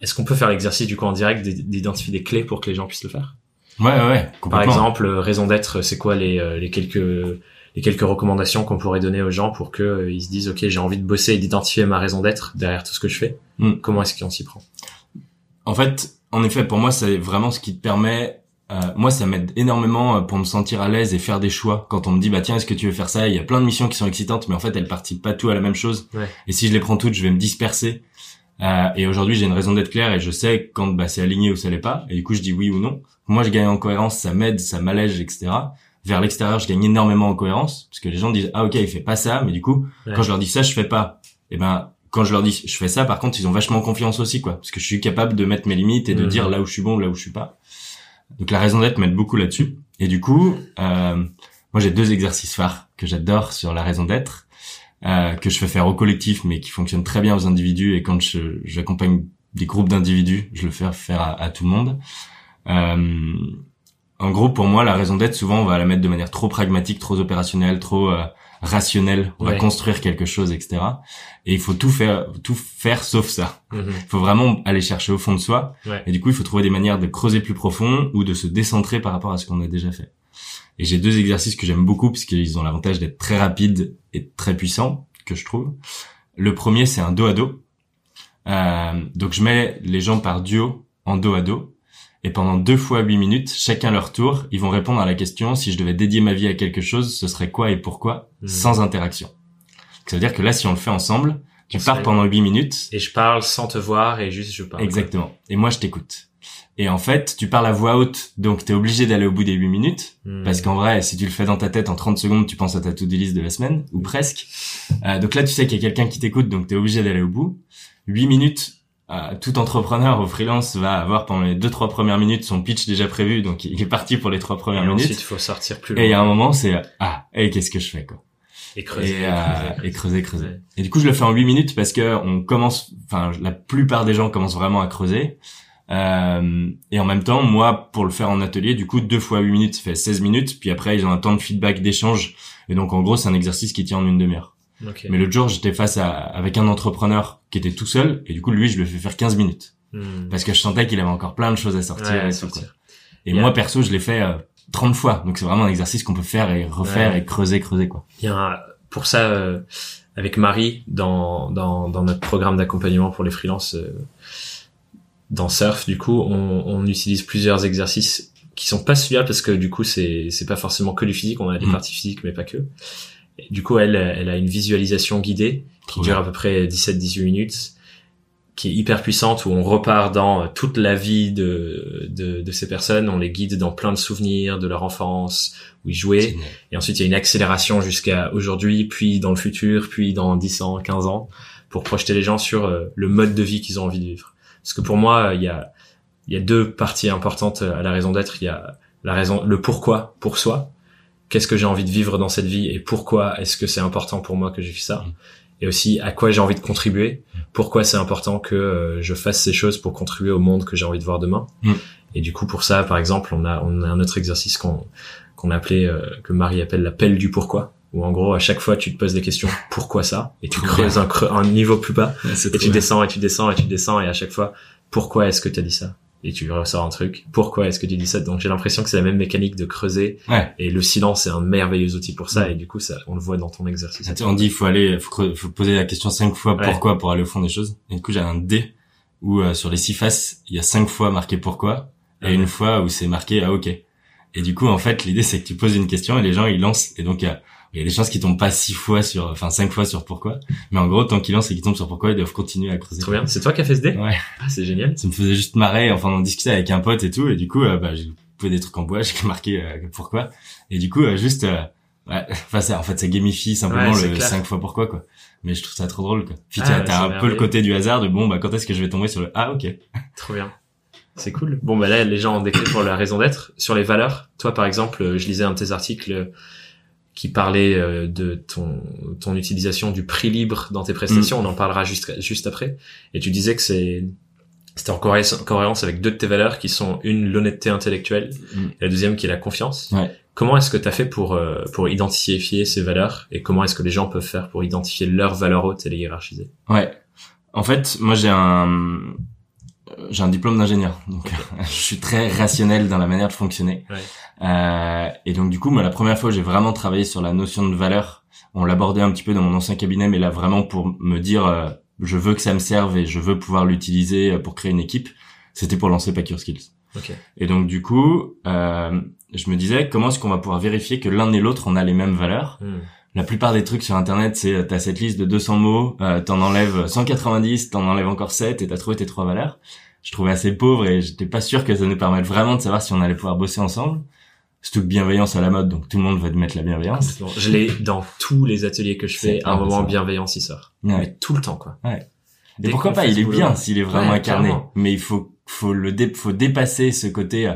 Est-ce qu'on peut faire l'exercice du coup en direct d'identifier des clés pour que les gens puissent le faire? Ouais, ouais, Par exemple, euh, raison d'être, c'est quoi les, euh, les quelques les quelques recommandations qu'on pourrait donner aux gens pour que euh, ils se disent ok j'ai envie de bosser et d'identifier ma raison d'être derrière tout ce que je fais. Mm. Comment est-ce qu'on s'y prend? En fait, en effet, pour moi, c'est vraiment ce qui te permet. Euh, moi, ça m'aide énormément euh, pour me sentir à l'aise et faire des choix. Quand on me dit, bah tiens, est-ce que tu veux faire ça? Il y a plein de missions qui sont excitantes, mais en fait, elles participent pas tout à la même chose. Et si je les prends toutes, je vais me disperser. Euh, et aujourd'hui, j'ai une raison d'être claire et je sais quand bah, c'est aligné ou ça l'est pas. Et du coup, je dis oui ou non. Moi, je gagne en cohérence, ça m'aide, ça m'allège, etc. Vers l'extérieur, je gagne énormément en cohérence parce que les gens disent ah ok, il fait pas ça, mais du coup, quand je leur dis ça, je fais pas. Et eh ben quand je leur dis je fais ça, par contre, ils ont vachement confiance aussi, quoi, parce que je suis capable de mettre mes limites et de mhm. dire là où je suis bon, là où je suis pas. Donc la raison d'être m'aide beaucoup là-dessus. Et du coup, euh, moi j'ai deux exercices phares que j'adore sur la raison d'être, euh, que je fais faire au collectif, mais qui fonctionnent très bien aux individus. Et quand j'accompagne des groupes d'individus, je le fais faire à, à tout le monde. Euh, en gros, pour moi, la raison d'être, souvent, on va la mettre de manière trop pragmatique, trop opérationnelle, trop euh, rationnel, on va construire quelque chose, etc. Et il faut tout faire, tout faire sauf ça. Mhm. Il faut vraiment aller chercher au fond de soi. Et du coup, il faut trouver des manières de creuser plus profond ou de se décentrer par rapport à ce qu'on a déjà fait. Et j'ai deux exercices que j'aime beaucoup parce qu'ils ont l'avantage d'être très rapides et très puissants, que je trouve. Le premier, c'est un dos à dos. Euh, donc je mets les gens par duo en dos à dos et pendant deux fois huit minutes, chacun leur tour, ils vont répondre à la question si je devais dédier ma vie à quelque chose, ce serait quoi et pourquoi, hmm. sans interaction. Ça veut dire que là, si on le fait ensemble, tu pars pendant huit minutes. Et je parle sans te voir et juste je parle. Exactement. Et moi, je t'écoute. Et en fait, tu parles à voix haute, donc t'es obligé d'aller au bout des huit minutes, hmm. parce qu'en vrai, si tu le fais dans ta tête en 30 secondes, tu penses à ta to-do list de la semaine, ou presque. Euh, donc là, tu sais qu'il y a quelqu'un qui t'écoute, donc t'es obligé d'aller au bout. Huit minutes, euh, tout entrepreneur au freelance va avoir pendant les deux trois premières minutes son pitch déjà prévu, donc il est parti pour les trois premières minutes. Ensuite, il faut sortir plus loin. Et il y a un moment, c'est ah, et qu'est-ce que je fais quoi Et creuser. Et, euh, creuser, creuser. Et du coup, je le fais en huit minutes parce que on commence, enfin, la plupart des gens commencent vraiment à creuser. Euh, et en même temps, moi, pour le faire en atelier, du coup, deux fois huit minutes, ça fait 16 minutes. Puis après, ils ont un temps de feedback, d'échange. Et donc, en gros, c'est un exercice qui tient en une demi-heure. Mais l'autre jour, j'étais face à, avec un entrepreneur qui était tout seul, et du coup, lui, je lui ai fait faire 15 minutes. Hmm. Parce que je sentais qu'il avait encore plein de choses à sortir. et, moi, perso, je l'ai fait 30 euh, fois. Donc, c'est vraiment un exercice qu'on peut faire et refaire et creuser, creuser, quoi. Il y a, pour ça, euh, avec Marie, dans, dans, dans notre programme d'accompagnement pour les freelances, euh, dans Surf, du coup, on, on utilise plusieurs exercices qui sont pas celui parce que du coup, c'est, c'est pas forcément que du physique. On a des hmm. parties physiques, mais pas que du coup, elle, elle a une visualisation guidée qui dure à peu près 17-18 minutes, qui est hyper puissante, où on repart dans toute la vie de, de, de, ces personnes, on les guide dans plein de souvenirs de leur enfance, où ils jouaient, et ensuite il y a une accélération jusqu'à aujourd'hui, puis dans le futur, puis dans 10 ans, 15 ans, pour projeter les gens sur euh, le mode de vie qu'ils ont envie de vivre. Parce que pour moi, il y a, il y a deux parties importantes à la raison d'être. Il y a la raison, le pourquoi pour soi, qu'est-ce que j'ai envie de vivre dans cette vie et pourquoi est-ce que c'est important pour moi que j'ai fait ça. Et aussi à quoi j'ai envie de contribuer pourquoi c'est important que euh, je fasse ces choses pour contribuer au monde que j'ai envie de voir demain. Mm. et du coup pour ça par exemple on a on a un autre exercice qu'on qu'on appelait euh, que Marie appelle l'appel du pourquoi où en gros à chaque fois tu te poses des questions pourquoi ça? Et tu creuses un, un niveau plus bas. Et tu descends et tu descends et tu descends et à chaque fois pourquoi est-ce que tu as dit ça? Et tu ressors un truc. Pourquoi est-ce que tu dis ça? Donc j'ai l'impression que c'est la même mécanique de creuser. Et le silence est un merveilleux outil pour ça. Et du coup, ça, on le voit dans ton exercice. On dit il faut aller, faut, faut, poser la question cinq fois pourquoi pour aller au fond des choses. Et du coup, j'ai un D où euh, sur les six faces, il y a cinq fois marqué pourquoi et une fois où c'est marqué ah ok. Et du coup, en fait, l'idée c'est que tu poses une question et les gens ils lancent. Et donc il y a il y a des chances qu'ils tombent pas six fois sur, enfin cinq fois sur pourquoi. Mais en gros, tant qu'ils lancent et qu'ils tombent sur pourquoi, ils doivent continuer à creuser. Trop bien. C'est toi qui as fait ce dé? Ouais. Ah, c'est génial. Ça me faisait juste marrer. Enfin, on discutait avec un pote et tout, et du coup, euh, bah, couper des trucs en bois, j'ai marqué pourquoi. Et du coup, juste, ouais, enfin ça, en fait, ça gamifie simplement le cinq fois pourquoi quoi. Mais je trouve ça trop drôle quoi. Puis ah, t'as un peu le côté du hasard de bon bah quand est-ce que je vais tomber sur le ah ok. Trop bien. C'est cool. Bon, bah là, les gens ont clés pour la raison d'être. Sur les valeurs, toi, par exemple, je lisais un de tes articles qui parlait euh, de ton, ton utilisation du prix libre dans tes prestations. Mm. On en parlera juste, juste après. Et tu disais que c'est, c'était en cohérence avec deux de tes valeurs qui sont une, l'honnêteté intellectuelle, mm. et la deuxième qui est la confiance. Ouais. Comment est-ce que tu as fait pour, euh, pour identifier ces valeurs et comment est-ce que les gens peuvent faire pour identifier leurs valeurs hautes et les hiérarchiser? Ouais. En fait, moi, j'ai un, j'ai un diplôme d'ingénieur, donc je suis très rationnel dans la manière de fonctionner. Euh, et donc du coup, moi, la première fois, j'ai vraiment travaillé sur la notion de valeur. On l'abordait un petit peu dans mon ancien cabinet, mais là vraiment pour me dire, euh, je veux que ça me serve et je veux pouvoir l'utiliser pour créer une équipe. C'était pour lancer Pack Your Skills. Et donc du coup, euh, je me disais, comment est-ce qu'on va pouvoir vérifier que l'un et l'autre on a les mêmes valeurs? Hmm. La plupart des trucs sur internet, c'est t'as cette liste de 200 mots, euh, t'en enlèves 190, t'en enlèves encore 7 et t'as trouvé tes trois valeurs je trouvais assez pauvre et j'étais pas sûr que ça nous permette vraiment de savoir si on allait pouvoir bosser ensemble. Surtout que bienveillance à la mode, donc tout le monde va te mettre la bienveillance. Je l'ai dans tous les ateliers que je fais, à un moment bienveillance il sort. Mais tout le temps quoi. Ouais. Et pourquoi pas, il est bien s'il est vraiment incarné. Mais il faut faut le faut dépasser ce côté euh,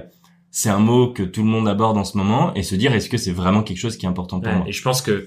c'est un mot que tout le monde aborde en ce moment et se dire est-ce que c'est vraiment quelque chose qui est important pour moi? Et je pense que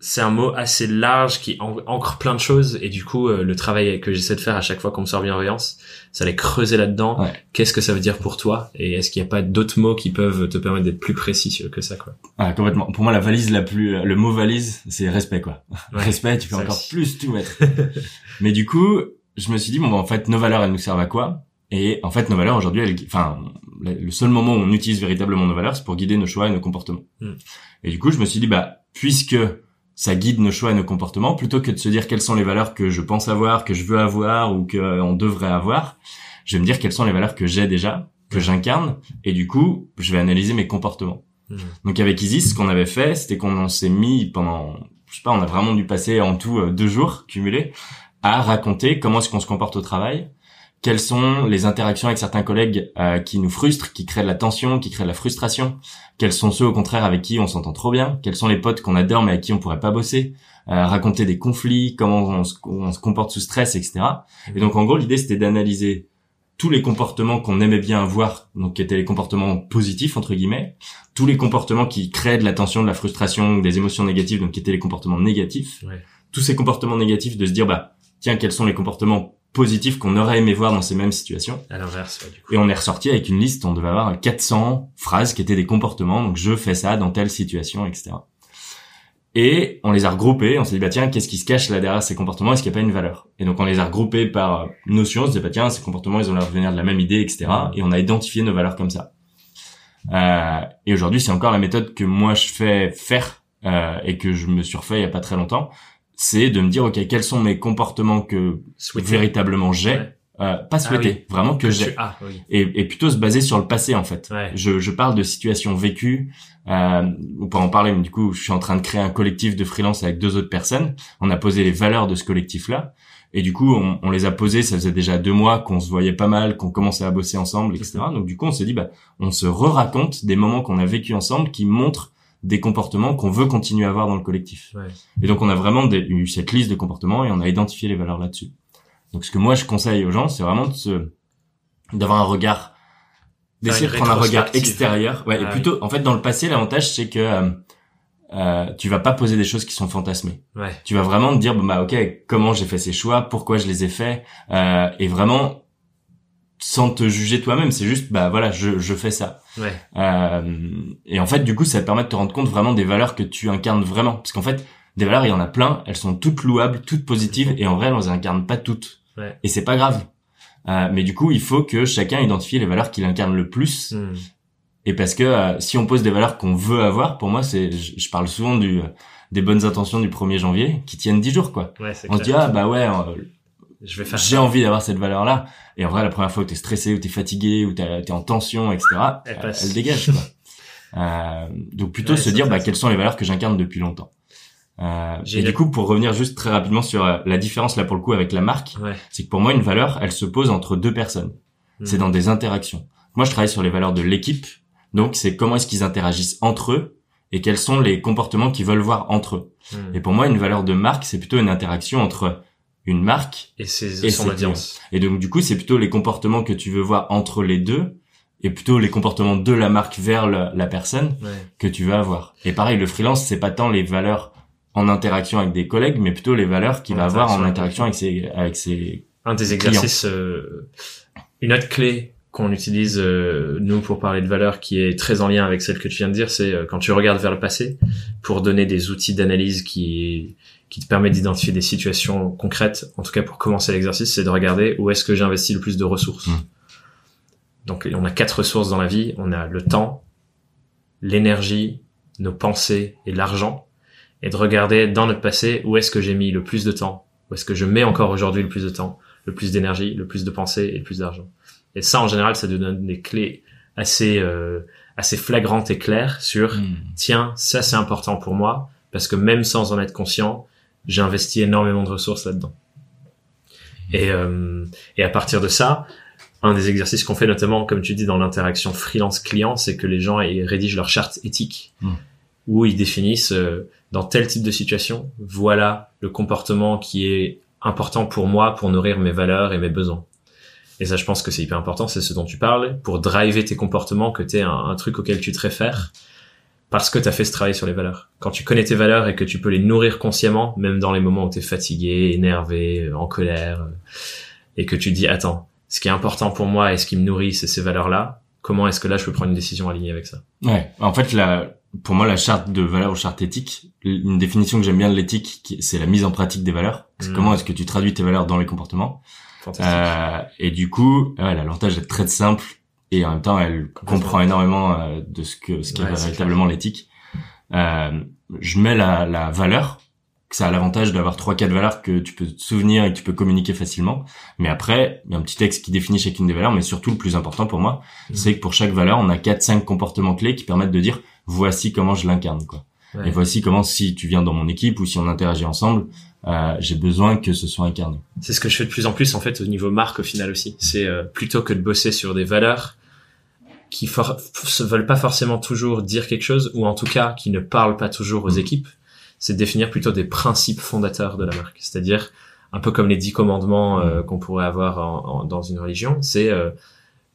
c'est un mot assez large qui ancre plein de choses et du coup euh, le travail que j'essaie de faire à chaque fois qu'on me sort bienveillance ça allait creuser là-dedans. Qu'est-ce que ça veut dire pour toi et est-ce qu'il n'y a pas d'autres mots qui peuvent te permettre d'être plus précis que ça quoi? Ah complètement. Pour moi la valise la plus le mot valise c'est respect quoi. Respect tu peux encore plus tout mettre. Mais du coup je me suis dit bon bah, en fait nos valeurs elles nous servent à quoi? Et en fait nos valeurs aujourd'hui enfin le seul moment où on utilise véritablement nos valeurs c'est pour guider nos choix et nos comportements. Hmm. et du coup je me suis dit bah puisque ça guide nos choix et nos comportements plutôt que de se dire quelles sont les valeurs que je pense avoir, que je veux avoir ou que on devrait avoir. Je vais me dire quelles sont les valeurs que j'ai déjà, que j'incarne et du coup, je vais analyser mes comportements. Mmh. Donc avec Isis, ce qu'on avait fait, c'était qu'on s'est mis pendant je sais pas, on a vraiment dû passer en tout euh, deux jours cumulés à raconter comment est-ce qu'on se comporte au travail, quelles sont les interactions avec certains collègues euh, qui nous frustrent, qui créent de la tension, qui créent de la frustration, quels sont ceux au contraire avec qui on s'entend trop bien, quels sont les potes qu'on adore mais avec qui on pourrait pas bosser, euh, raconter des conflits, comment on se, comporte sous stress, etc. Et donc en gros l'idée c'était d'analyser tous les comportements qu'on aimait bien avoir, donc qui étaient les comportements positifs entre guillemets, tous les comportements qui créent de la tension, de la frustration, des émotions négatives, donc qui étaient les comportements négatifs, tous ces comportements négatifs de se dire bah tiens quels sont les comportements positifs qu'on aurait aimé voir dans ces mêmes situations. À l'inverse, du coup. Et on est ressorti avec une liste, on devait avoir 400 phrases qui étaient des comportements, donc je fais ça dans telle situation, etc. Et on les a regroupés, on s'est dit, bah tiens, qu'est-ce qui se cache là derrière ces comportements? Est-ce qu'il n'y a pas une valeur? Et donc on les a regroupés par notion, on se dit, bah tiens, ces comportements, ils ont l'air de venir de la même idée, etc. Et on a identifié nos valeurs comme ça. Euh, et aujourd'hui, c'est encore la méthode que moi je fais faire euh, et que je me suis refait il y a pas très longtemps c'est de me dire ok quels sont mes comportements que véritablement j'ai euh, pas ah souhaité vraiment que, j'ai. ah, et, et, plutôt se baser sur le passé en fait. Je, je parle de situations vécues euh, on peut en parler mais du coup je suis en train de créer un collectif de freelance avec deux autres personnes. On a posé les valeurs de ce collectif là et du coup on, on les a posées ça faisait déjà deux mois qu'on se voyait pas mal qu'on commençait à bosser ensemble etc donc du coup on s'est dit bah on se re-raconte des moments qu'on a vécu ensemble qui montrent des comportements qu'on veut continuer à avoir dans le collectif. Ouais. Et donc on a vraiment eu cette liste de comportements et on a identifié les valeurs là-dessus. Donc ce que moi je conseille aux gens, c'est vraiment de se d'avoir un regard d'essayer de prendre un regard extérieur. Ouais, et ah plutôt en fait dans le passé l'avantage c'est que euh, euh, tu vas pas poser des choses qui sont fantasmées. Ouais. Tu vas vraiment te dire bah ok comment j'ai fait ces choix, pourquoi je les ai faits? Euh, et vraiment sans te juger toi-même, c'est juste bah voilà, je, je fais ça. Ouais. Euh, et en fait, du coup, ça te permet de te rendre compte vraiment des valeurs que tu incarnes vraiment, parce qu'en fait, des valeurs, il y en a plein, elles sont toutes louables, toutes positives, et en vrai, on les incarne pas toutes. Ouais. Et c'est pas grave. Euh, mais du coup, il faut que chacun identifie les valeurs qu'il incarne le plus. Hmm. Et parce que euh, si on pose des valeurs qu'on veut avoir, pour moi, c'est, je, parle souvent du des bonnes intentions du 1er janvier qui tiennent 10 jours quoi. Ouais, on se dit ah bah ouais, euh, je vais faire j'ai envie d'avoir cette valeur là et en vrai la première fois où t'es stressé ou t'es fatigué ou t'es en tension etc elle, elle, dégage quoi. Euh, donc plutôt se dire bah quelles sont les valeurs que j'incarne depuis longtemps. Euh, et du coup pour revenir juste très rapidement sur euh, la différence là pour le coup avec la marque c'est que pour moi une valeur elle se pose entre deux personnes. Hmm. c'est dans des interactions. Moi je travaille sur les valeurs de l'équipe. Donc c'est comment est-ce qu'ils interagissent entre eux et quels sont les comportements qu'ils veulent voir entre eux. Hmm. Et pour moi, une valeur de marque, c'est plutôt une interaction entre une marque Et c'est et son ses audience. Et donc du coup, c'est plutôt les comportements que tu veux voir entre les deux et plutôt les comportements de la marque vers la, la personne Ouais. que tu veux avoir. Et pareil, le freelance, c'est pas tant les valeurs en interaction avec des collègues, mais plutôt les valeurs qu'il va avoir en interaction avec ses, avec ses, Un des exercices, euh, une autre clé qu'on utilise euh, nous pour parler de valeur qui est très en lien avec celle que tu viens de dire, c'est euh, quand tu regardes vers le passé pour donner des outils d'analyse qui qui te permettent d'identifier des situations concrètes. En tout cas, pour commencer l'exercice, c'est de regarder où est-ce que j'ai investi le plus de ressources. Mm. Donc, on a quatre ressources dans la vie. On a le temps, l'énergie, nos pensées et l'argent. Et de regarder dans notre passé où est-ce que j'ai mis le plus de temps, où est-ce que je mets encore aujourd'hui le plus de temps, le plus d'énergie, le plus de pensées et le plus d'argent. Et ça, en général, ça te donne des clés assez euh, assez flagrantes et claires sur tiens, ça c'est important pour moi parce que même sans en être conscient, j'ai investi énormément de ressources là-dedans. Et euh, et à partir de ça, un des exercices qu'on fait notamment, comme tu dis, dans l'interaction freelance-client, c'est que les gens ils rédigent leur charte éthique Mm. où ils définissent euh, dans tel type de situation, voilà le comportement qui est important pour moi pour nourrir mes valeurs et mes besoins. Et ça, je pense que c'est hyper important, c'est ce dont tu parles, pour driver tes comportements, que tu un, un truc auquel tu te réfères, parce que tu as fait ce travail sur les valeurs. Quand tu connais tes valeurs et que tu peux les nourrir consciemment, même dans les moments où tu es fatigué, énervé, euh, en colère, euh, et que tu dis, attends, ce qui est important pour moi et ce qui me nourrit, c'est ces valeurs-là, comment est-ce que là, je peux prendre une décision alignée avec ça? Ouais. En fait, la, pour moi, la charte de valeur ou charte éthique, une définition que j'aime bien de l'éthique, c'est la mise en pratique des valeurs. Mm. comment est-ce que tu traduis tes valeurs dans les comportements. Fantastique. Euh, et du coup, ouais, l'avantage d'être très simple et en même temps, elle comprend énormément euh, de ce que ce qu'est Ouais, véritablement l'éthique. Euh, je mets la, la valeur, que ça a l'avantage d'avoir trois quatre valeurs que tu peux te souvenir et que tu peux communiquer facilement. Mais après, il y a un petit texte qui définit chacune des valeurs, mais surtout le plus important pour moi, Mhm. c'est que pour chaque valeur, on a quatre cinq comportements clés qui permettent de dire voici comment je l'incarne quoi. Ouais. Et voici comment si tu viens dans mon équipe ou si on interagit ensemble, euh, j'ai besoin que ce soit incarné. C'est ce que je fais de plus en plus en fait au niveau marque au final aussi. C'est euh, plutôt que de bosser sur des valeurs qui se veulent pas forcément toujours dire quelque chose ou en tout cas qui ne parlent pas toujours aux Mhm. équipes, c'est de définir plutôt des principes fondateurs de la marque. C'est-à-dire un peu comme les dix commandements euh, qu'on pourrait avoir en- en- dans une religion. C'est euh,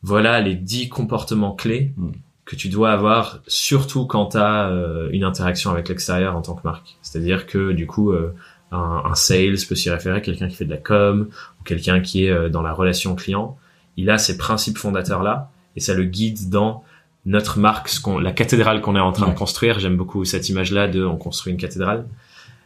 voilà les dix comportements clés Mhm. que tu dois avoir surtout quand tu as une interaction avec l'extérieur en tant que marque. C'est-à-dire que du coup euh, un, un sales peut s'y référer, quelqu'un qui fait de la com ou quelqu'un qui est euh, dans la relation client. Il a ces principes fondateurs là et ça le guide dans notre marque, ce qu'on, la cathédrale qu'on est en train Ouais. de construire. J'aime beaucoup cette image-là de on construit une cathédrale.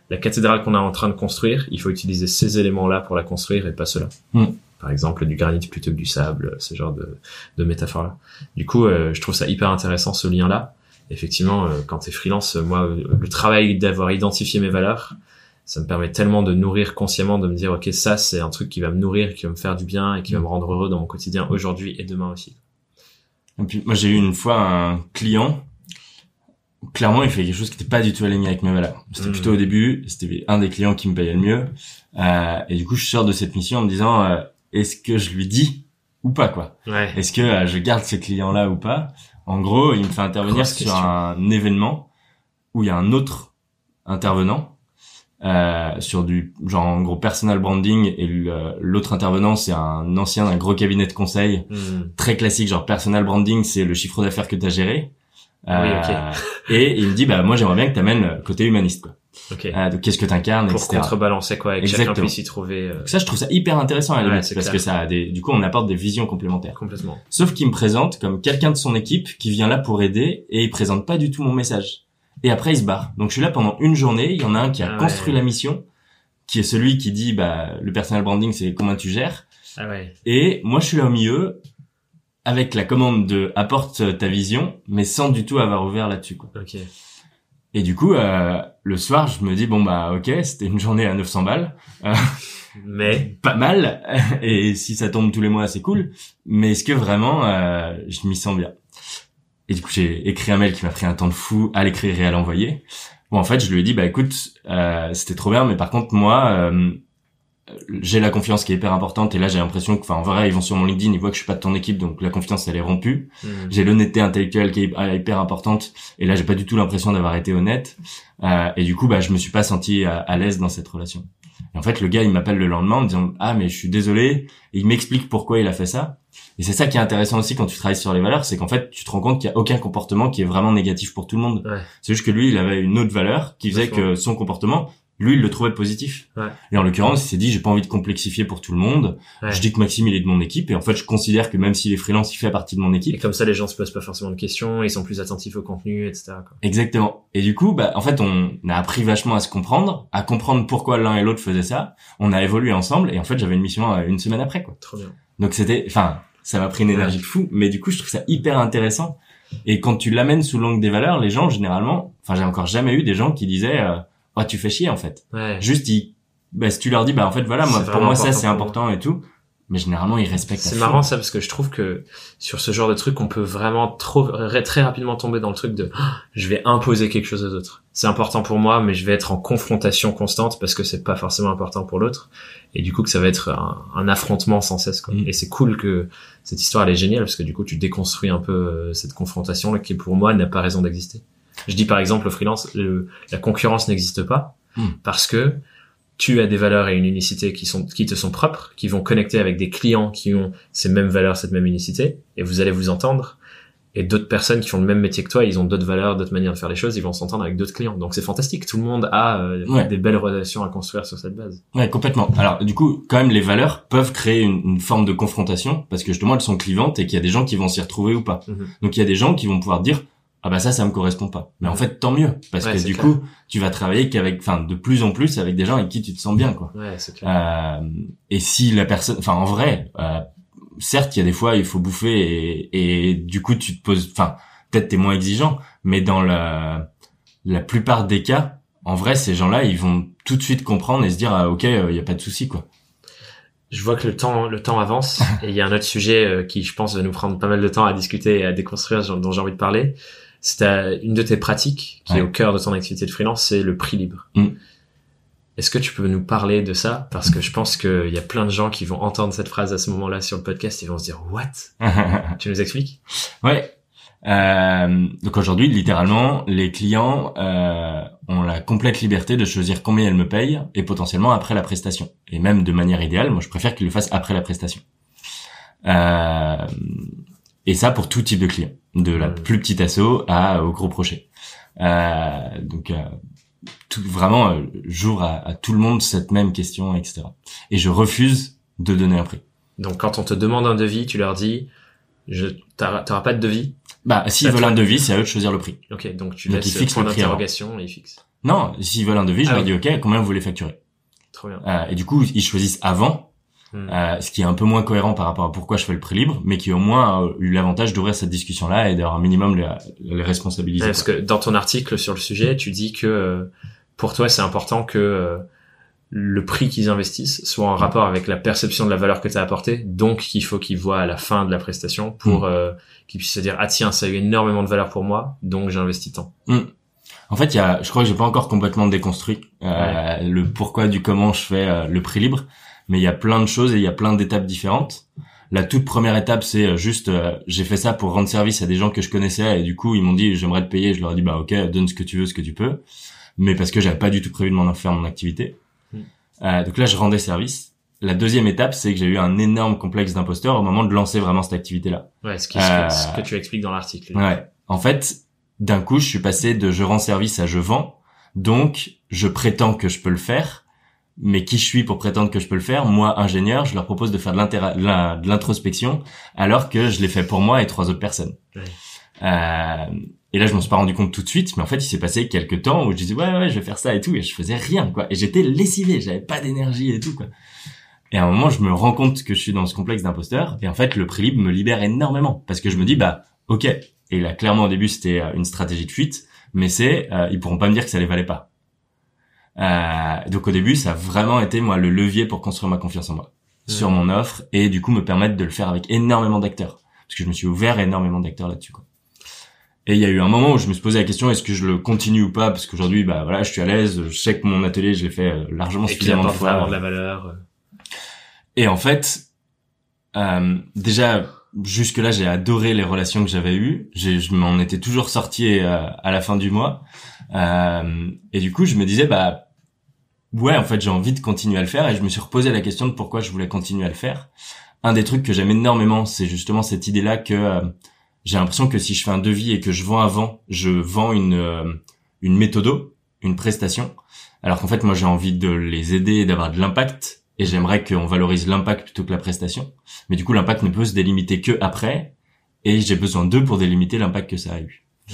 La cathédrale qu'on est en train de construire, il faut utiliser ces éléments-là pour la construire et pas ceux-là. Mm. Par exemple, du granit plutôt que du sable, ce genre de, de métaphore-là. Du coup, euh, je trouve ça hyper intéressant ce lien-là. Effectivement, euh, quand t'es freelance, euh, moi, euh, le travail d'avoir identifié mes valeurs, ça me permet tellement de nourrir consciemment, de me dire, ok, ça, c'est un truc qui va me nourrir, qui va me faire du bien et qui va me rendre heureux dans mon quotidien aujourd'hui et demain aussi. Et puis moi j'ai eu une fois un client, clairement il fait quelque chose qui n'était pas du tout aligné avec mes valeurs. C'était Mm. plutôt au début, c'était un des clients qui me payait le mieux. Euh, et du coup je sors de cette mission en me disant euh, est-ce que je lui dis ou pas quoi? Ouais. Est-ce que euh, je garde ce client là ou pas? En gros il me fait intervenir Grosse sur question. un événement où il y a un autre intervenant. Euh, sur du genre en gros personal branding et le- l'autre intervenant c'est un ancien d'un gros cabinet de conseil Hmm. très classique, genre personal branding, c'est le chiffre d'affaires que tu as géré. Oui, Euh, et il me dit, bah moi j'aimerais bien que tu amènes côté humaniste. Quoi. Ok. Euh, donc qu'est-ce que tu incarnes, Pour etc. contrebalancer quoi, et que chacun Exactement. puisse y trouver euh, Donc ça, je trouve ça hyper intéressant à la Ouais, limite, c'est parce clair. que ça a des, du coup, on apporte des visions complémentaires. complètement. Sauf qu'il me présente comme quelqu'un de son équipe qui vient là pour aider et il présente pas du tout mon message. Et après, il se barre. Donc je suis là pendant une journée. Il y en a un qui a Ah ouais. construit la mission, qui est celui qui dit, bah le personal branding, c'est comment tu gères. Ah ouais. Et moi, je suis là au milieu avec la commande de apporte ta vision, mais sans du tout avoir ouvert là-dessus. Quoi. Ok. Et du coup, euh, le soir, je me dis bon bah ok, c'était une journée à 900 balles, Mais? pas mal. Et si ça tombe tous les mois, c'est cool. Mais est-ce que vraiment, euh, je m'y sens bien? Et du coup, j'ai écrit un mail qui m'a pris un temps de fou à l'écrire et à l'envoyer. Bon, en fait, je lui ai dit bah écoute, euh, c'était trop bien, mais par contre moi, euh, j'ai la confiance qui est hyper importante et là j'ai l'impression que enfin en vrai ils vont sur mon LinkedIn ils voient que je suis pas de ton équipe donc la confiance elle est rompue Hmm. j'ai l'honnêteté intellectuelle qui est hyper importante et là j'ai pas du tout l'impression d'avoir été honnête Euh, et du coup bah je me suis pas senti à, à l'aise dans cette relation et en fait le gars il m'appelle le lendemain en me disant ah mais je suis désolé et il m'explique pourquoi il a fait ça et c'est ça qui est intéressant aussi quand tu travailles sur les valeurs c'est qu'en fait tu te rends compte qu'il y a aucun comportement qui est vraiment négatif pour tout le monde Ouais. c'est juste que lui il avait une autre valeur qui faisait que son comportement lui il le trouvait positif Ouais. et en l'occurrence il s'est dit j'ai pas envie de complexifier pour tout le monde Ouais. je dis que Maxime il est de mon équipe et en fait je considère que même s'il est freelance il fait partie de mon équipe Et comme ça, les gens se posent pas forcément de questions, ils sont plus attentifs au contenu, etc. Quoi. Exactement. Et du coup, bah, en fait, on a appris vachement à se comprendre, à comprendre pourquoi l'un et l'autre faisaient ça. On a évolué ensemble, et en fait, j'avais une mission euh, une semaine après, quoi. Trop bien. Donc c'était, enfin, ça m'a pris une énergie de fou, mais du coup, je trouve ça hyper intéressant. Et quand tu l'amènes sous l'angle des valeurs, les gens, généralement, enfin, j'ai encore jamais eu des gens qui disaient, euh, oh, tu fais chier, en fait. Ouais. Juste, ils, bah, si tu leur dis, bah, en fait, voilà, moi, pour moi, ça, c'est important et tout. Mais généralement, ils respectent. C'est marrant ça parce que je trouve que sur ce genre de truc, on peut vraiment trop très rapidement tomber dans le truc de Ah, je vais imposer quelque chose aux autres. C'est important pour moi, mais je vais être en confrontation constante parce que c'est pas forcément important pour l'autre. Et du coup que ça va être un, un affrontement sans cesse. Quoi. Mm. Et c'est cool que cette histoire elle est géniale parce que du coup tu déconstruis un peu euh, cette confrontation là qui pour moi n'a pas raison d'exister. Je dis par exemple au freelance, le- la concurrence n'existe pas Mm. parce que tu as des valeurs et une unicité qui sont qui te sont propres, qui vont connecter avec des clients qui ont ces mêmes valeurs, cette même unicité, et vous allez vous entendre. Et d'autres personnes qui font le même métier que toi, ils ont d'autres valeurs, d'autres manières de faire les choses, ils vont s'entendre avec d'autres clients. Donc c'est fantastique. Tout le monde a euh, Ouais. des belles relations à construire sur cette base. Ouais, complètement. Alors, du coup, quand même, les valeurs peuvent créer une, une forme de confrontation parce que justement, elles sont clivantes et qu'il y a des gens qui vont s'y retrouver ou pas. Mhm. Donc, il y a des gens qui vont pouvoir dire, ah bah ça, ça me correspond pas. Mais en fait, tant mieux parce Ouais, que du clair. coup, tu vas travailler qu'avec, enfin, de plus en plus avec des gens avec qui tu te sens bien, quoi. Ouais, c'est clair. Euh, et si la personne, enfin, en vrai, euh, certes, il y a des fois, il faut bouffer et, et du coup, tu te poses, enfin, peut-être t'es moins exigeant, mais dans la, la plupart des cas, en vrai, ces gens-là, ils vont tout de suite comprendre et se dire, ah, ok, il y a pas de souci, quoi. Je vois que le temps, le temps avance et il y a un autre sujet euh, qui, je pense, va nous prendre pas mal de temps à discuter et à déconstruire, dont j'ai envie de parler. C'est une de tes pratiques qui est au cœur de ton activité de freelance, c'est le prix libre. Mm. Est-ce que tu peux nous parler de ça? Parce que je pense qu'il y a plein de gens qui vont entendre cette phrase à ce moment-là sur le podcast et vont se dire What? Tu nous expliques? Ouais. Euh, donc aujourd'hui, littéralement, les clients euh, ont la complète liberté de choisir combien ils me payent et potentiellement après la prestation. Et même de manière idéale, moi je préfère qu'ils le fassent après la prestation. Euh, et ça pour tout type de client, de la plus petite asso à au gros projet. Euh, donc euh, tout, vraiment, euh, j'ouvre à, à tout le monde cette même question, etc. Et je refuse de donner un prix. Donc quand on te demande un devis, tu leur dis je T'auras pas de devis? Bah, s'ils veulent un devis, c'est à eux de choisir le prix. Ok, donc tu Donc, laisses ils fixent point d'interrogation et ils fixent. Non, s'ils veulent un devis, je Ah leur oui. dis OK, combien vous voulez facturer? Trop bien. Euh, Et du coup, ils choisissent avant, Hmm. euh, ce qui est un peu moins cohérent par rapport à pourquoi je fais le prix libre, mais qui au moins a eu l'avantage d'ouvrir cette discussion-là et d'avoir un minimum les, les responsabiliser. Parce quoi. que dans ton article sur le sujet, tu dis que euh, pour toi, c'est important que euh, le prix qu'ils investissent soit en rapport avec la perception de la valeur que tu as apportée. Donc, qu'il faut qu'ils voient à la fin de la prestation pour euh, qu'ils puissent se dire ah tiens, ça a eu énormément de valeur pour moi, donc j'ai investi tant. En fait, il y a, je crois que j'ai pas encore complètement déconstruit euh, le pourquoi du comment je fais euh, le prix libre, mais il y a plein de choses et il y a plein d'étapes différentes. La toute première étape, c'est euh, juste, euh, j'ai fait ça pour rendre service à des gens que je connaissais et du coup, ils m'ont dit, j'aimerais te payer. Je leur ai dit, bah ok, donne ce que tu veux, ce que tu peux, mais parce que j'avais pas du tout prévu de m'en faire mon activité. Mm. Euh, donc là, je rendais service. La deuxième étape, c'est que j'ai eu un énorme complexe d'imposteur au moment de lancer vraiment cette activité-là. Ouais, ce, qui, Euh, ce que tu expliques dans l'article. Ouais. En fait, d'un coup, je suis passé de je rends service à je vends. Donc, je prétends que je peux le faire. Mais qui je suis pour prétendre que je peux le faire? Moi, ingénieur, je leur propose de faire de l'introspection alors que je l'ai fait pour moi et trois autres personnes. Ouais. Euh, et là, je m'en suis pas rendu compte tout de suite, mais en fait, il s'est passé quelques temps où je disais ouais, ouais, je vais faire ça et tout, et je faisais rien, quoi. Et j'étais lessivé, j'avais pas d'énergie et tout, quoi. Et à un moment, je me rends compte que je suis dans ce complexe d'imposteur, et en fait, le prix libre me libère énormément parce que je me dis bah ok. Et là, clairement, au début, c'était euh, une stratégie de fuite, mais c'est euh, ils pourront pas me dire que ça les valait pas. Euh, donc au début, ça a vraiment été moi le levier pour construire ma confiance en moi sur mon offre et du coup me permettre de le faire avec énormément d'acteurs parce que je me suis ouvert à énormément d'acteurs là-dessus quoi. Et il y a eu un moment où je me suis posé la question est-ce que je le continue ou pas? Parce qu'aujourd'hui bah voilà je suis à l'aise je sais que mon atelier je l'ai fait euh, largement Et suffisamment de fois de la valeur. euh. et en fait, euh, déjà jusque là, j'ai adoré les relations que j'avais eues. Je m'en étais toujours sorti euh, à la fin du mois. Euh, et du coup, je me disais, bah ouais, en fait, j'ai envie de continuer à le faire. Et je me suis reposé la question de pourquoi je voulais continuer à le faire. Un des trucs que j'aime énormément, c'est justement cette idée-là que euh, j'ai l'impression que si je fais un devis et que je vends avant, je vends une euh, une méthodo, une prestation. Alors qu'en fait, moi, j'ai envie de les aider et d'avoir de l'impact et j'aimerais qu'on valorise l'impact plutôt que la prestation. Mais du coup, l'impact ne peut se délimiter que après, et j'ai besoin d'eux pour délimiter l'impact que ça a eu. Mmh.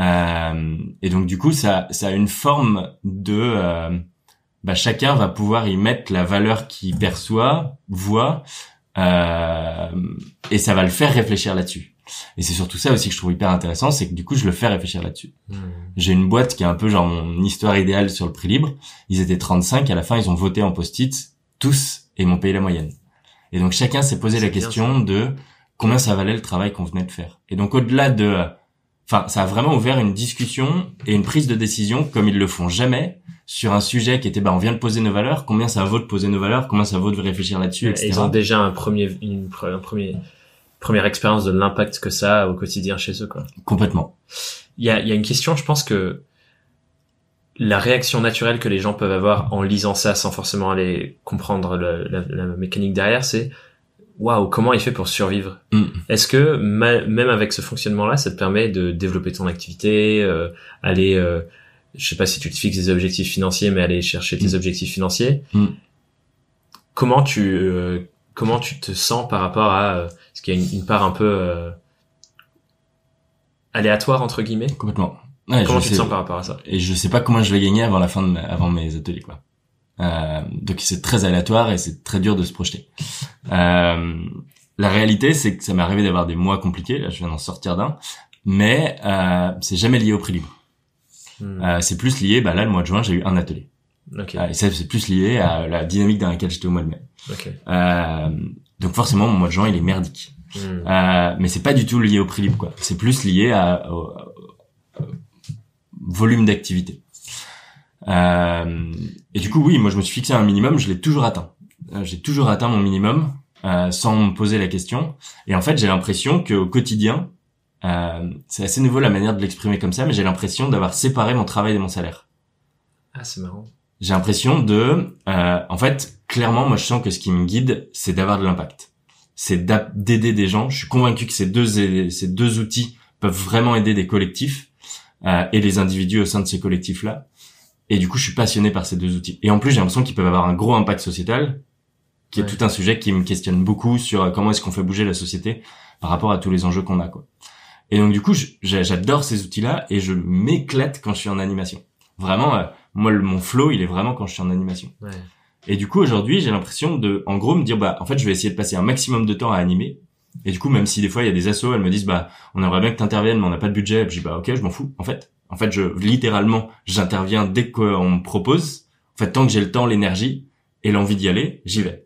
Euh, et donc du coup, ça, ça a une forme de, euh, bah, chacun va pouvoir y mettre la valeur qu'il perçoit, voit, euh, et ça va le faire réfléchir là-dessus. Et c'est surtout ça aussi que je trouve hyper intéressant, c'est que du coup, je le fais réfléchir là-dessus. Mmh. J'ai une boîte qui est un peu genre mon histoire idéale sur le prix libre. Ils étaient 35, à la fin, ils ont voté en post-it tous et m'ont payé la moyenne. Et donc chacun s'est posé la question de combien ça valait le travail qu'on venait de faire. Et donc au-delà de, enfin, ça a vraiment ouvert une discussion et une prise de décision comme ils le font jamais sur un sujet qui était, bah, on vient de poser nos valeurs, combien ça vaut de poser nos valeurs, combien ça vaut de réfléchir là-dessus, etc. ils ont déjà un premier, une, un premier, première expérience de l'impact que ça a au quotidien chez eux, quoi. Complètement. Il y a, il y a une question, je pense que la réaction naturelle que les gens peuvent avoir en lisant ça sans forcément aller comprendre la, mécanique derrière, c'est waouh, comment il fait pour survivre? Mm. Est-ce que même avec ce fonctionnement-là, ça te permet de développer ton activité, euh, aller, euh, je sais pas si tu te fixes des objectifs financiers, mais aller chercher tes mm. objectifs financiers. Mm. Comment tu euh, comment tu te sens par rapport à euh, ce qu'il y a une part un peu aléatoire entre guillemets? Complètement. Ouais, comment tu te sens par rapport à ça? Et je sais pas comment je vais gagner avant la fin de avant mes ateliers quoi. Euh, donc c'est très aléatoire et c'est très dur de se projeter. Euh, la réalité c'est que ça m'est arrivé d'avoir des mois compliqués. Là je viens d'en sortir d'un, mais euh, c'est jamais lié au prix libre. Hmm. Euh, c'est plus lié. Bah là le mois de juin j'ai eu un atelier. Okay. Euh, et ça c'est plus lié à la dynamique dans laquelle j'étais au mois de mai. Okay. Euh, donc forcément mon mois de juin il est merdique. Euh, mais c'est pas du tout lié au prix libre quoi. C'est plus lié à, volume d'activité. Euh, et du coup, oui, moi je me suis fixé un minimum, je l'ai toujours atteint. Euh, j'ai toujours atteint mon minimum euh, sans me poser la question. Et en fait, j'ai l'impression qu'au quotidien, c'est assez nouveau la manière de l'exprimer comme ça, mais j'ai l'impression d'avoir séparé mon travail de mon salaire. Ah, c'est marrant. J'ai l'impression de, euh, en fait, clairement, moi je sens que ce qui me guide, c'est d'avoir de l'impact. C'est d'aider des gens. Je suis convaincu que ces deux ces deux outils peuvent vraiment aider des collectifs euh, et les individus au sein de ces collectifs-là. Et du coup, je suis passionné par ces deux outils. Et en plus, j'ai l'impression qu'ils peuvent avoir un gros impact sociétal, qui est tout un sujet qui me questionne beaucoup sur euh, comment est-ce qu'on fait bouger la société par rapport à tous les enjeux qu'on a, quoi. Et donc, du coup, j'adore ces outils-là et je m'éclate quand je suis en animation. Vraiment, euh, moi, mon flow, il est vraiment quand je suis en animation. Ouais. Et du coup, aujourd'hui, j'ai l'impression de, en gros, me dire, bah, en fait, je vais essayer de passer un maximum de temps à animer et du coup, même si des fois il y a des assos, elles me disent bah on aimerait bien que t'interviennes, mais on n'a pas de budget. je dis bah ok, je m'en fous. En fait, en fait, je littéralement j'interviens dès qu'on me propose. En fait, tant que j'ai le temps, l'énergie et l'envie d'y aller, j'y vais.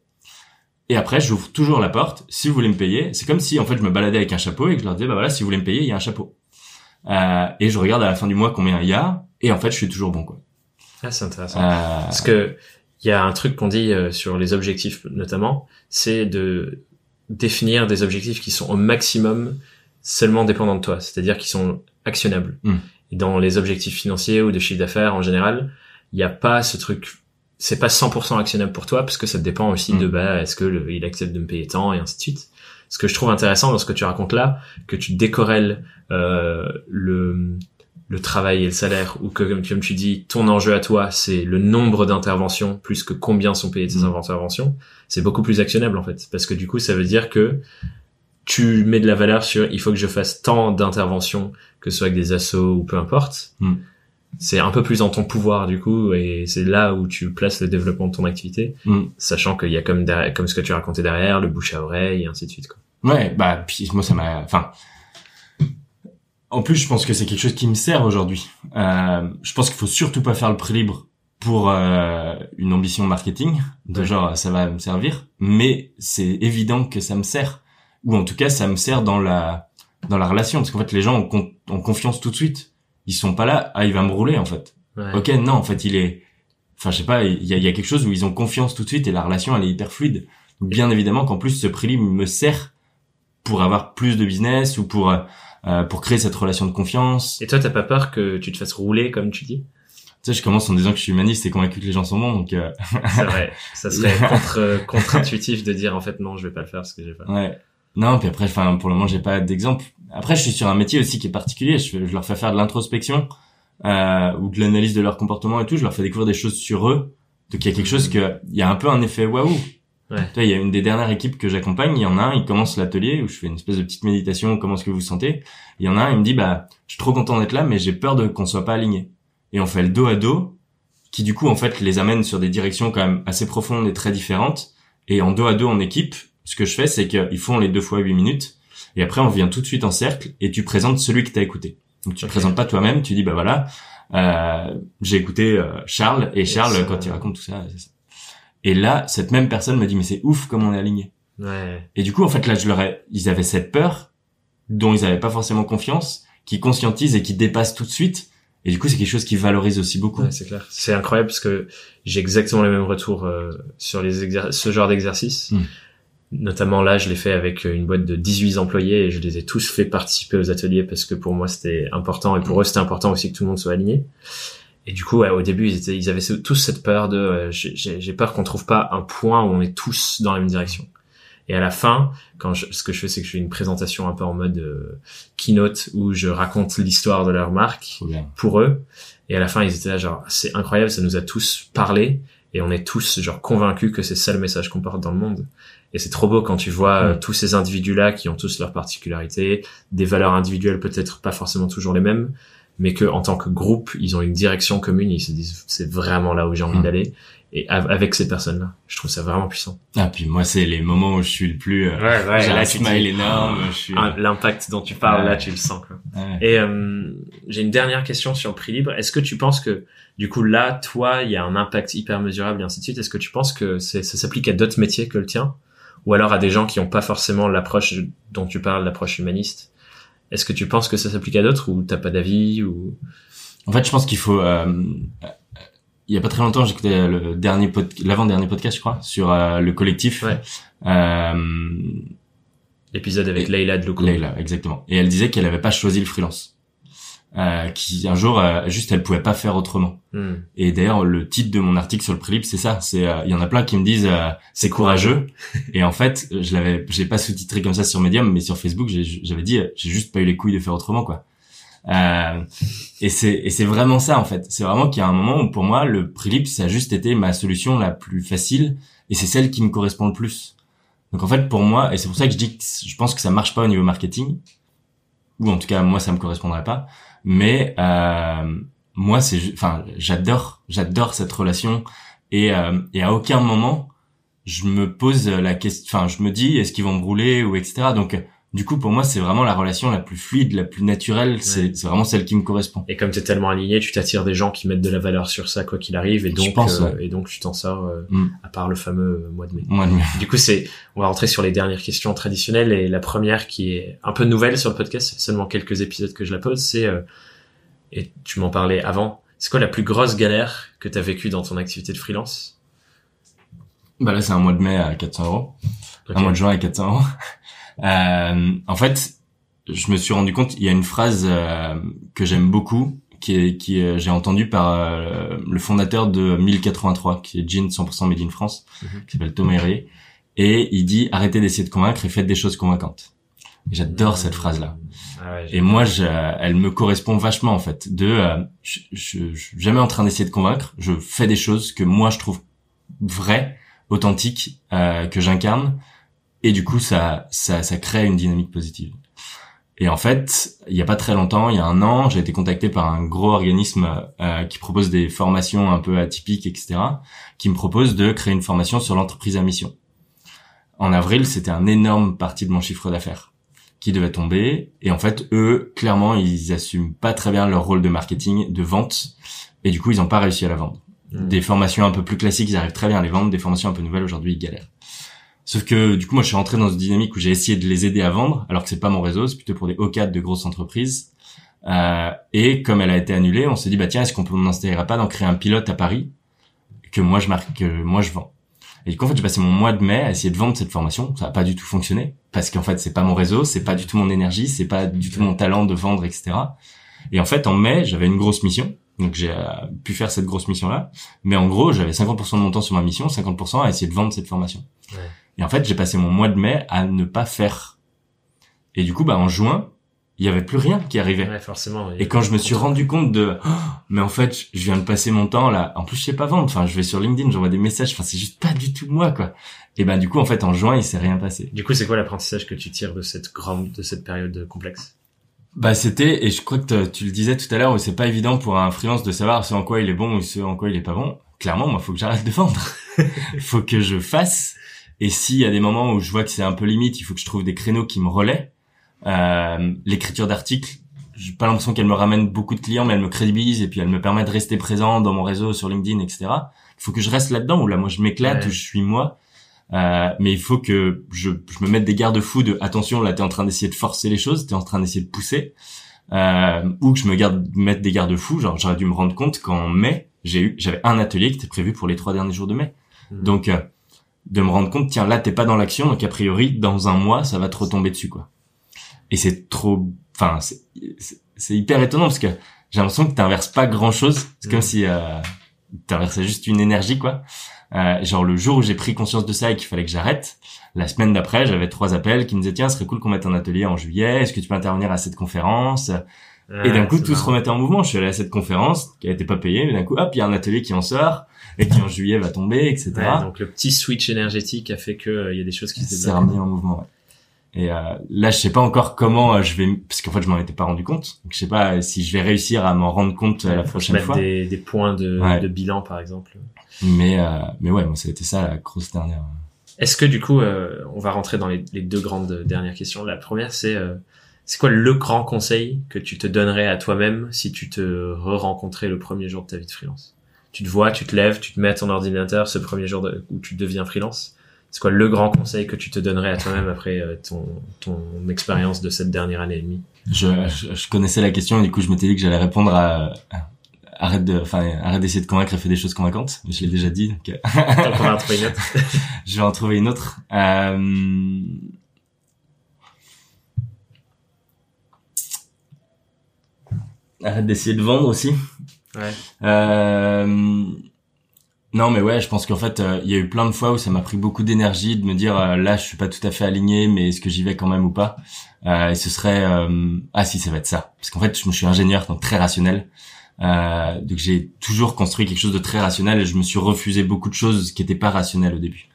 Et après, j'ouvre toujours la porte. Si vous voulez me payer, c'est comme si en fait je me baladais avec un chapeau et que je leur disais bah voilà, si vous voulez me payer, il y a un chapeau. Euh, et je regarde à la fin du mois combien il y a, et en fait, je suis toujours bon quoi. Ah, c'est intéressant. Euh... Parce que il y a un truc qu'on dit euh, sur les objectifs notamment, c'est de définir des objectifs qui sont au maximum seulement dépendants de toi, c'est-à-dire qui sont actionnables. Hmm. Et dans les objectifs financiers ou de chiffre d'affaires en général, il n'y a pas ce truc, c'est pas 100% actionnable pour toi parce que ça dépend aussi de bah est-ce que il accepte de me payer tant et ainsi de suite. Ce que je trouve intéressant dans ce que tu racontes là, que tu décorrèles euh, le le travail et le salaire, ou que comme tu dis, ton enjeu à toi, c'est le nombre d'interventions plus que combien sont payées tes mmh. interventions, c'est beaucoup plus actionnable en fait, parce que du coup, ça veut dire que tu mets de la valeur sur il faut que je fasse tant d'interventions, que ce soit avec des assos ou peu importe. Mmh. C'est un peu plus dans ton pouvoir du coup, et c'est là où tu places le développement de ton activité, mmh. sachant qu'il y a comme derrière, comme ce que tu racontais derrière, le bouche à oreille et ainsi de suite. Quoi. Ouais, bah puis moi ça m'a, enfin en plus, je pense que c'est quelque chose qui me sert aujourd'hui. Euh, je pense qu'il faut surtout pas faire le prix libre pour euh, une ambition marketing, de genre ça va me servir, mais c'est évident que ça me sert, ou en tout cas ça me sert dans la dans la relation, parce qu'en fait les gens ont, confiance tout de suite. Ils sont pas là, ah il va me rouler en fait. Ok, non, en fait il est, enfin je sais pas, il y a, y a quelque chose où ils ont confiance tout de suite et la relation elle est hyper fluide. Bien évidemment qu'en plus ce prix me sert pour avoir plus de business ou pour euh, pour créer cette relation de confiance. Et toi, t'as pas peur que tu te fasses rouler comme tu dis? Tu sais, je commence en disant que je suis humaniste et convaincu que les gens sont bons, donc. Euh... C'est vrai. Ça serait contre contre-intuitif de dire en fait non, je vais pas le faire parce que j'ai pas. Ouais. Non, puis après, enfin, pour le moment, j'ai pas d'exemple. Après, je suis sur un métier aussi qui est particulier. Je, je leur fais faire de l'introspection euh, ou de l'analyse de leur comportement et tout. Je leur fais découvrir des choses sur eux. Donc il y a quelque chose que, il y a un peu un effet waouh. Ouais. Toi, il y a une des dernières équipes que j'accompagne. Il y en a un, il commence l'atelier où je fais une espèce de petite méditation. Comment est-ce que vous vous sentez Il y en a un, il me dit, bah, je suis trop content d'être là, mais j'ai peur de qu'on soit pas aligné. Et on fait le dos à dos, qui du coup en fait les amène sur des directions quand même assez profondes et très différentes. Et en dos à dos en équipe, ce que je fais, c'est qu'ils font les deux fois huit minutes. Et après, on vient tout de suite en cercle et tu présentes celui qui t'a écouté. Donc tu présentes pas toi-même, tu dis bah voilà, euh, j'ai écouté euh, Charles et Charles quand il raconte tout ça, c'est ça. Et là, cette même personne me dit mais c'est ouf comme on est aligné. Ouais. Et du coup, en fait, là, je leur ai, ils avaient cette peur dont ils avaient pas forcément confiance, qui conscientise et qui dépasse tout de suite. Et du coup, c'est quelque chose qui valorise aussi beaucoup. Ouais, c'est clair. C'est incroyable parce que j'ai exactement les mêmes retours euh, sur les ce genre d'exercice. Mm. Notamment là, je l'ai fait avec une boîte de 18 employés et je les ai tous fait participer aux ateliers parce que pour moi c'était important et pour eux c'était important aussi que tout le monde soit aligné. Et du coup, ouais, au début, ils, étaient, ils avaient tous cette peur de, euh, j'ai peur qu'on trouve pas un point où on est tous dans la même direction. Et à la fin, quand je, ce que je fais, c'est que je fais une présentation un peu en mode euh, keynote où je raconte l'histoire de leur marque pour eux. Et à la fin, ils étaient là genre, c'est incroyable, ça nous a tous parlé et on est tous genre convaincus que c'est ça le message qu'on porte dans le monde. Et c'est trop beau quand tu vois euh, tous ces individus-là qui ont tous leurs particularités, des valeurs individuelles peut-être pas forcément toujours les mêmes, mais que en tant que groupe, ils ont une direction commune, ils se disent c'est vraiment là où j'ai envie Mm. d'aller. Et av- avec ces personnes-là, je trouve ça vraiment puissant. Ah puis moi, c'est les moments où je suis le plus. euh, ouais, j'ai là, un smile dis- énorme. Je suis. Ah, L'impact dont tu parles Ouais. là, tu le sens. Quoi. ouais. Et euh, j'ai une dernière question sur le prix libre. Est-ce que tu penses que du coup là, toi, il y a un impact hyper mesurable et ainsi de suite Est-ce que tu penses que ça s'applique à d'autres métiers que le tien, ou alors à des gens qui n'ont pas forcément l'approche dont tu parles, l'approche humaniste Est-ce que tu penses que ça s'applique à d'autres ou t'as pas d'avis ou En fait, je pense qu'il faut. euh, il y a pas très longtemps, j'écoutais le dernier pod... l'avant-dernier podcast, je crois, sur euh, le collectif. Ouais. Euh, l'épisode avec Et- Leila de Loco Leila, exactement. Et elle disait qu'elle avait pas choisi le freelance. Euh, qui un jour, euh, juste, elle pouvait pas faire autrement. Hmm. Et d'ailleurs, le titre de mon article sur le prix libre, c'est ça. C'est, euh, il y en a plein qui me disent, euh, c'est courageux. et en fait, je l'avais, j'ai pas sous-titré comme ça sur Medium, mais sur Facebook, j'avais dit, j'ai juste pas eu les couilles de faire autrement, quoi. Euh, et c'est, et c'est vraiment ça, en fait. C'est vraiment qu'il y a un moment où, pour moi, le prix libre, ça a juste été ma solution la plus facile, et c'est celle qui me correspond le plus. Donc en fait, pour moi, et c'est pour ça que je dis que je pense que ça marche pas au niveau marketing, ou en tout cas, moi, ça me correspondrait pas. Mais euh, moi, c'est, enfin, j'adore, j'adore cette relation, et, euh, et à aucun moment je me pose la question, enfin, je me dis, est-ce qu'ils vont me rouler ou etc. Donc, du coup, pour moi, c'est vraiment la relation la plus fluide, la plus naturelle. C'est, Ouais. c'est vraiment celle qui me correspond. Et comme tu es tellement aligné, tu t'attires des gens qui mettent de la valeur sur ça quoi qu'il arrive et donc pense, euh, ouais. et donc tu t'en sors euh, Mm. à part le fameux mois de mai. Du coup, c'est, on va rentrer sur les dernières questions traditionnelles et la première qui est un peu nouvelle sur le podcast, c'est seulement quelques épisodes que je la pose, c'est, euh, et tu m'en parlais avant, c'est quoi la plus grosse galère que tu as vécue dans ton activité de freelance? bah là, c'est un mois de mai à 400 euros. Un mois de juin à 400 euros. Euh, en fait, je me suis rendu compte, il y a une phrase euh, que j'aime beaucoup, qui est, qui est- j'ai entendu par euh, le fondateur de 1083, qui est Jean 100% Made in France, Mhm. qui s'appelle Thomas Herrier, et il dit arrêtez d'essayer de convaincre et faites des choses convaincantes. J'adore cette phrase-là. Ah ouais, Et moi, je, elle me correspond vachement en fait. De, euh, je, je, je suis jamais en train d'essayer de convaincre. Je fais des choses que moi je trouve vraies, authentiques, euh, que j'incarne, et du coup ça, ça, ça crée une dynamique positive. Et en fait, il y a pas très longtemps, il y a un an, j'ai été contacté par un gros organisme euh, qui propose des formations un peu atypiques, etc., qui me propose de créer une formation sur l'entreprise à mission. En avril, c'était un énorme parti de mon chiffre d'affaires qui devait tomber. Et en fait, eux, clairement, ils assument pas très bien leur rôle de marketing, de vente. Et du coup, ils n'ont pas réussi à la vendre. Mm. Des formations un peu plus classiques, ils arrivent très bien à les vendre. Des formations un peu nouvelles, aujourd'hui, ils galèrent. Sauf que, du coup, moi, je suis rentré dans une dynamique où j'ai essayé de les aider à vendre, alors que c'est pas mon réseau, c'est plutôt pour des O4 de grosses entreprises. Euh, et comme elle a été annulée, on s'est dit, bah tiens, est-ce qu'on peut n'installer pas d'en créer un pilote à Paris que moi je marque, que moi je vends. Et du coup, en fait, j'ai passé mon mois de mai à essayer de vendre cette formation. Ça n'a pas du tout fonctionné parce qu'en fait, c'est pas mon réseau, c'est pas du tout mon énergie, c'est pas du tout mon talent de vendre, etc. Et en fait, en mai, j'avais une grosse mission. Donc j'ai euh, pu faire cette grosse mission-là. Mais en gros, j'avais 50% de mon temps sur ma mission, 50% à essayer de vendre cette formation. Et en fait, j'ai passé mon mois de mai à ne pas faire. Et du coup, bah en juin, il y avait plus rien qui arrivait. Ouais, forcément. Et quand je me suis rendu compte de, oh, mais en fait, je viens de passer mon temps là. En plus, je sais pas vendre. Enfin, je vais sur LinkedIn, j'envoie des messages. Enfin, c'est juste pas du tout moi, quoi. Et ben, du coup, en fait, en juin, il s'est rien passé. Du coup, c'est quoi l'apprentissage que tu tires de cette grande, de cette période complexe? Bah, c'était, et je crois que tu le disais tout à l'heure, c'est pas évident pour un freelance de savoir ce en quoi il est bon ou ce en quoi il est pas bon. Clairement, moi, faut que j'arrête de vendre. faut que je fasse. Et s'il y a des moments où je vois que c'est un peu limite, il faut que je trouve des créneaux qui me relaient. Euh, l'écriture d'articles, j'ai pas l'impression qu'elle me ramène beaucoup de clients, mais elle me crédibilise et puis elle me permet de rester présent dans mon réseau sur LinkedIn, etc. Il faut que je reste là-dedans où là, moi, je m'éclate, où je suis moi. Euh, mais il faut que je, je me mette des garde-fous de attention, là, t'es en train d'essayer de forcer les choses, t'es en train d'essayer de pousser, euh, ou que je me garde mettre des garde-fous. Genre, j'aurais dû me rendre compte qu'en mai, j'ai eu, j'avais un atelier qui était prévu pour les trois derniers jours de mai. Mmh. Donc, euh, de me rendre compte, tiens, là, t'es pas dans l'action, donc a priori, dans un mois, ça va te retomber dessus, quoi. Et c'est trop, enfin, c'est hyper étonnant parce que j'ai l'impression que t'inverses pas grand chose. C'est comme mm. si euh, t'inversais juste une énergie, quoi. Euh, genre le jour où j'ai pris conscience de ça et qu'il fallait que j'arrête, la semaine d'après, j'avais trois appels qui me disaient tiens, ce serait cool qu'on mette un atelier en juillet. Est-ce que tu peux intervenir à cette conférence? Et d'un coup, tout se remettait en mouvement. Je suis allé à cette conférence qui a été pas payée, mais d'un coup, hop, il y a un atelier qui en sort et qui en juillet va tomber, etc. donc le petit switch énergétique a fait que euh, il y a des choses qui se débloquent. remis en mouvement. Ouais. Et euh, là, je sais pas encore comment euh, je vais, parce qu'en fait, je m'en étais pas rendu compte. Donc, je sais pas si je vais réussir à m'en rendre compte euh, la prochaine fois. Des, des points de, de, bilan, par exemple. Mais euh, mais ouais, moi, ça a été ça la grosse dernière. Est-ce que du coup, on va rentrer dans les, les, deux grandes dernières questions. La première, c'est c'est quoi le grand conseil que tu te donnerais à toi-même si tu te re-rencontrais le premier jour de ta vie de freelance? Tu te vois, tu te lèves, tu te mets à ton ordinateur ce premier jour où tu deviens freelance. C'est quoi le grand conseil que tu te donnerais à toi-même après euh, ton, ton expérience de cette dernière année et demie? Je, je, connaissais la question et du coup je m'étais dit que j'allais répondre à, arrête de enfin arrête d'essayer de convaincre et fais des choses convaincantes. Je l'ai déjà dit donc trouver une autre. Je vais en trouver une autre. Euh... arrête d'essayer de vendre aussi euh non, mais ouais, je pense qu'en fait, euh, il y a eu plein de fois où ça m'a pris beaucoup d'énergie de me dire euh, là, je suis pas tout à fait aligné, mais est-ce que j'y vais quand même ou pas? Euh, Et ce serait ah si, ça va être ça, parce qu'en fait, je me suis ingénieur, donc très rationnel. donc j'ai toujours construit quelque chose de très rationnel et je me suis refusé beaucoup de choses qui étaient pas rationnelles au début.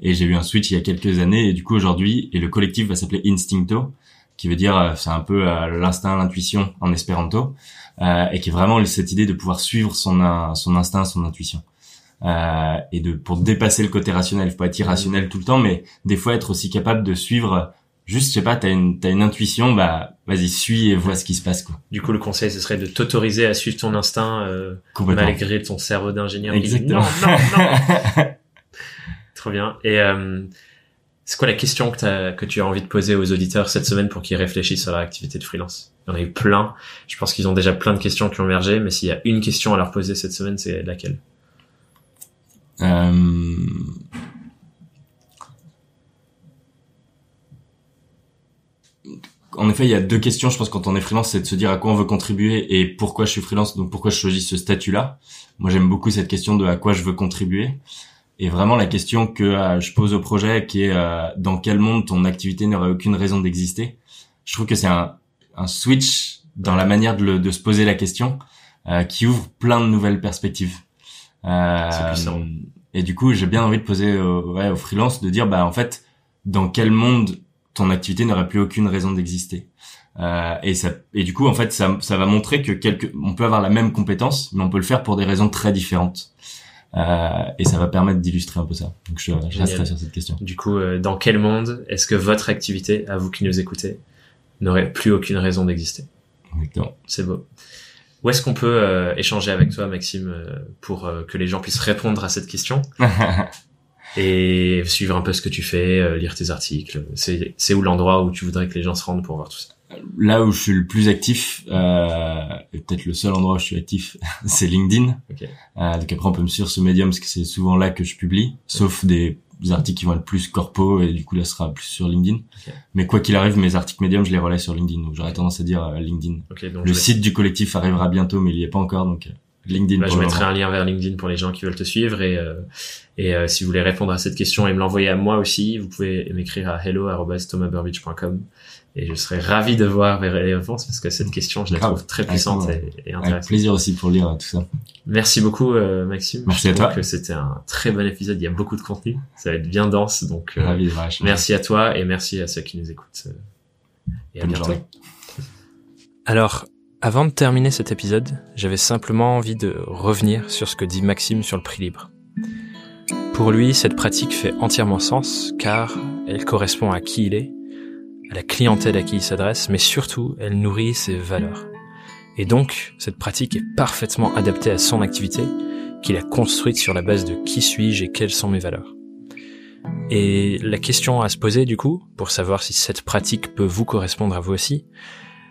Et j'ai eu un switch il y a quelques années et du coup aujourd'hui, et le collectif va s'appeler Instincto, qui veut dire c'est un peu l'instinct, l'intuition en espéranto, et qui est vraiment cette idée de pouvoir suivre son son instinct, son intuition euh, et de pour dépasser le côté rationnel. Il faut pas être irrationnel tout le temps, mais des fois être aussi capable de suivre. Juste, je sais pas, t'as une t'as une intuition, bah vas-y suis et vois ce qui se passe quoi. Du coup, le conseil ce serait de t'autoriser à suivre ton instinct euh, malgré ton cerveau d'ingénieur. Exactement. non, non, non. Trop bien. Et euh, c'est quoi la question que, tu as envie de poser aux auditeurs cette semaine pour qu'ils réfléchissent sur leur activité de freelance? Il y en a eu plein. Je pense qu'ils ont déjà plein de questions qui ont émergé, mais s'il y a une question à leur poser cette semaine, c'est laquelle? Euh, en effet, il y a deux questions, je pense, quand on est freelance, c'est de se dire à quoi on veut contribuer et pourquoi je suis freelance, donc pourquoi je choisis ce statut-là. Moi, j'aime beaucoup cette question de à quoi je veux contribuer. Et vraiment, la question que euh, je pose au projet, qui est euh, dans quel monde ton activité n'aurait aucune raison d'exister. Je trouve que c'est un, un, switch dans la manière de, de se poser la question qui ouvre plein de nouvelles perspectives. Euh, et du coup, j'ai bien envie de poser au, ouais, au freelance de dire, bah en fait, dans quel monde ton activité n'aurait plus aucune raison d'exister. Euh, et ça, et du coup, en fait, ça, ça va montrer que quelque, on peut avoir la même compétence, mais on peut le faire pour des raisons très différentes. Euh, et ça va permettre d'illustrer un peu ça. Donc je, je resterai sur cette question. Du coup, euh, dans quel monde est-ce que votre activité, à vous qui nous écoutez, n'aurait plus aucune raison d'exister? Exactement. C'est beau. Où est-ce qu'on peut euh, échanger avec toi, Maxime, euh, pour euh, que les gens puissent répondre à cette question? Et suivre un peu ce que tu fais, lire tes articles C'est où l'endroit où tu voudrais que les gens se rendent pour voir tout ça? Là où je suis le plus actif, euh, et peut-être le seul endroit où je suis actif, c'est LinkedIn. Euh, donc après, on peut me suivre sur Medium parce que c'est souvent là que je publie, sauf des articles qui vont être plus corpo et du coup là ce sera plus sur LinkedIn. Mais quoi qu'il arrive, mes articles Medium, je les relais sur LinkedIn. Donc j'aurais tendance à dire euh, LinkedIn. le site du collectif arrivera bientôt, mais il y est pas encore, donc euh, LinkedIn. Bah, je mettrai un lien vers LinkedIn pour les gens qui veulent te suivre et euh, et si vous voulez répondre à cette question et me l'envoyer à moi aussi, vous pouvez m'écrire à hello@thomasburbidge.com et je serais ravi de voir les réponses parce que cette question, je la trouve très puissante et, et, intéressante. Avec plaisir aussi pour lire tout ça. Merci beaucoup, euh, Maxime. Merci à toi. que c'était un très bon épisode. Il y a beaucoup de contenu. Ça va être bien dense. Donc, euh, ravi merci à toi et merci à ceux qui nous écoutent. Euh, et à bientôt. Alors, avant de terminer cet épisode, j'avais simplement envie de revenir sur ce que dit Maxime sur le prix libre. Pour lui, cette pratique fait entièrement sens car elle correspond à qui il est à la clientèle à qui il s'adresse, mais surtout, elle nourrit ses valeurs. Et donc, cette pratique est parfaitement adaptée à son activité, qu'il a construite sur la base de qui suis-je et quelles sont mes valeurs. Et la question à se poser, du coup, pour savoir si cette pratique peut vous correspondre à vous aussi,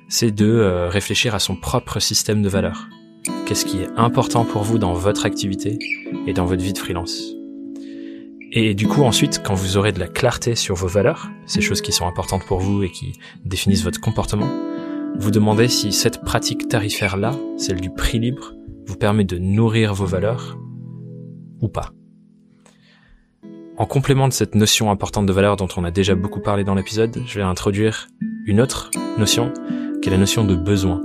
c'est de euh, réfléchir à son propre système de valeurs. Qu'est-ce qui est important pour vous dans votre activité et dans votre vie de freelance? Et du coup, ensuite, quand vous aurez de la clarté sur vos valeurs, ces choses qui sont importantes pour vous et qui définissent votre comportement, vous demandez si cette pratique tarifaire-là, celle du prix libre, vous permet de nourrir vos valeurs ou pas. En complément de cette notion importante de valeur dont on a déjà beaucoup parlé dans l'épisode, je vais introduire une autre notion, qui est la notion de besoin.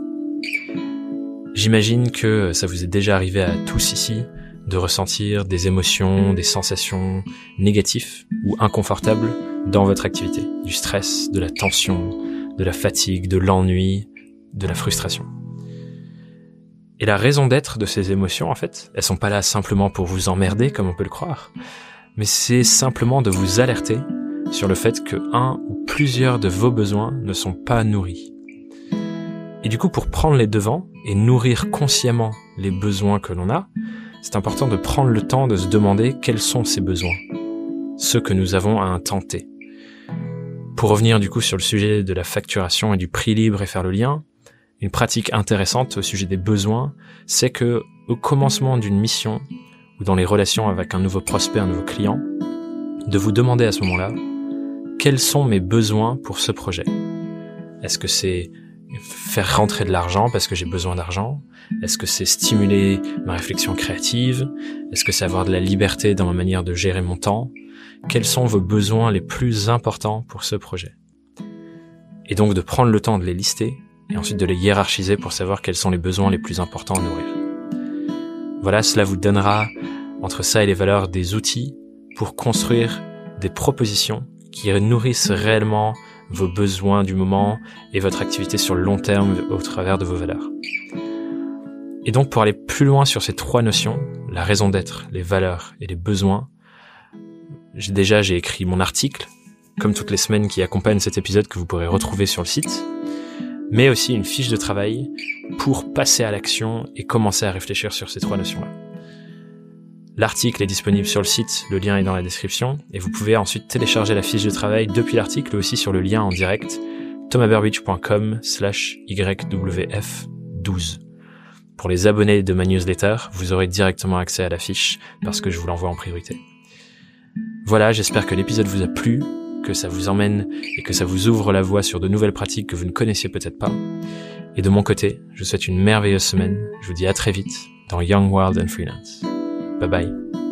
J'imagine que ça vous est déjà arrivé à tous ici de ressentir des émotions, des sensations négatives ou inconfortables dans votre activité. Du stress, de la tension, de la fatigue, de l'ennui, de la frustration. Et la raison d'être de ces émotions, en fait, elles sont pas là simplement pour vous emmerder, comme on peut le croire, mais c'est simplement de vous alerter sur le fait que un ou plusieurs de vos besoins ne sont pas nourris. Et du coup, pour prendre les devants et nourrir consciemment les besoins que l'on a, c'est important de prendre le temps de se demander quels sont ces besoins, ceux que nous avons à T. Pour revenir du coup sur le sujet de la facturation et du prix libre et faire le lien, une pratique intéressante au sujet des besoins, c'est que au commencement d'une mission ou dans les relations avec un nouveau prospect, un nouveau client, de vous demander à ce moment-là quels sont mes besoins pour ce projet? Est-ce que c'est faire rentrer de l'argent parce que j'ai besoin d'argent? Est-ce que c'est stimuler ma réflexion créative? Est-ce que c'est avoir de la liberté dans ma manière de gérer mon temps? Quels sont vos besoins les plus importants pour ce projet? Et donc de prendre le temps de les lister et ensuite de les hiérarchiser pour savoir quels sont les besoins les plus importants à nourrir. Voilà, cela vous donnera entre ça et les valeurs des outils pour construire des propositions qui nourrissent réellement vos besoins du moment et votre activité sur le long terme au travers de vos valeurs. Et donc pour aller plus loin sur ces trois notions, la raison d'être, les valeurs et les besoins, déjà j'ai écrit mon article, comme toutes les semaines qui accompagnent cet épisode que vous pourrez retrouver sur le site, mais aussi une fiche de travail pour passer à l'action et commencer à réfléchir sur ces trois notions-là. L'article est disponible sur le site, le lien est dans la description, et vous pouvez ensuite télécharger la fiche de travail depuis l'article aussi sur le lien en direct thomasburbidge.com slash YWF12. Pour les abonnés de ma newsletter, vous aurez directement accès à la fiche parce que je vous l'envoie en priorité. Voilà, j'espère que l'épisode vous a plu, que ça vous emmène et que ça vous ouvre la voie sur de nouvelles pratiques que vous ne connaissiez peut-être pas. Et de mon côté, je vous souhaite une merveilleuse semaine. Je vous dis à très vite dans Young World and Freelance. 拜拜。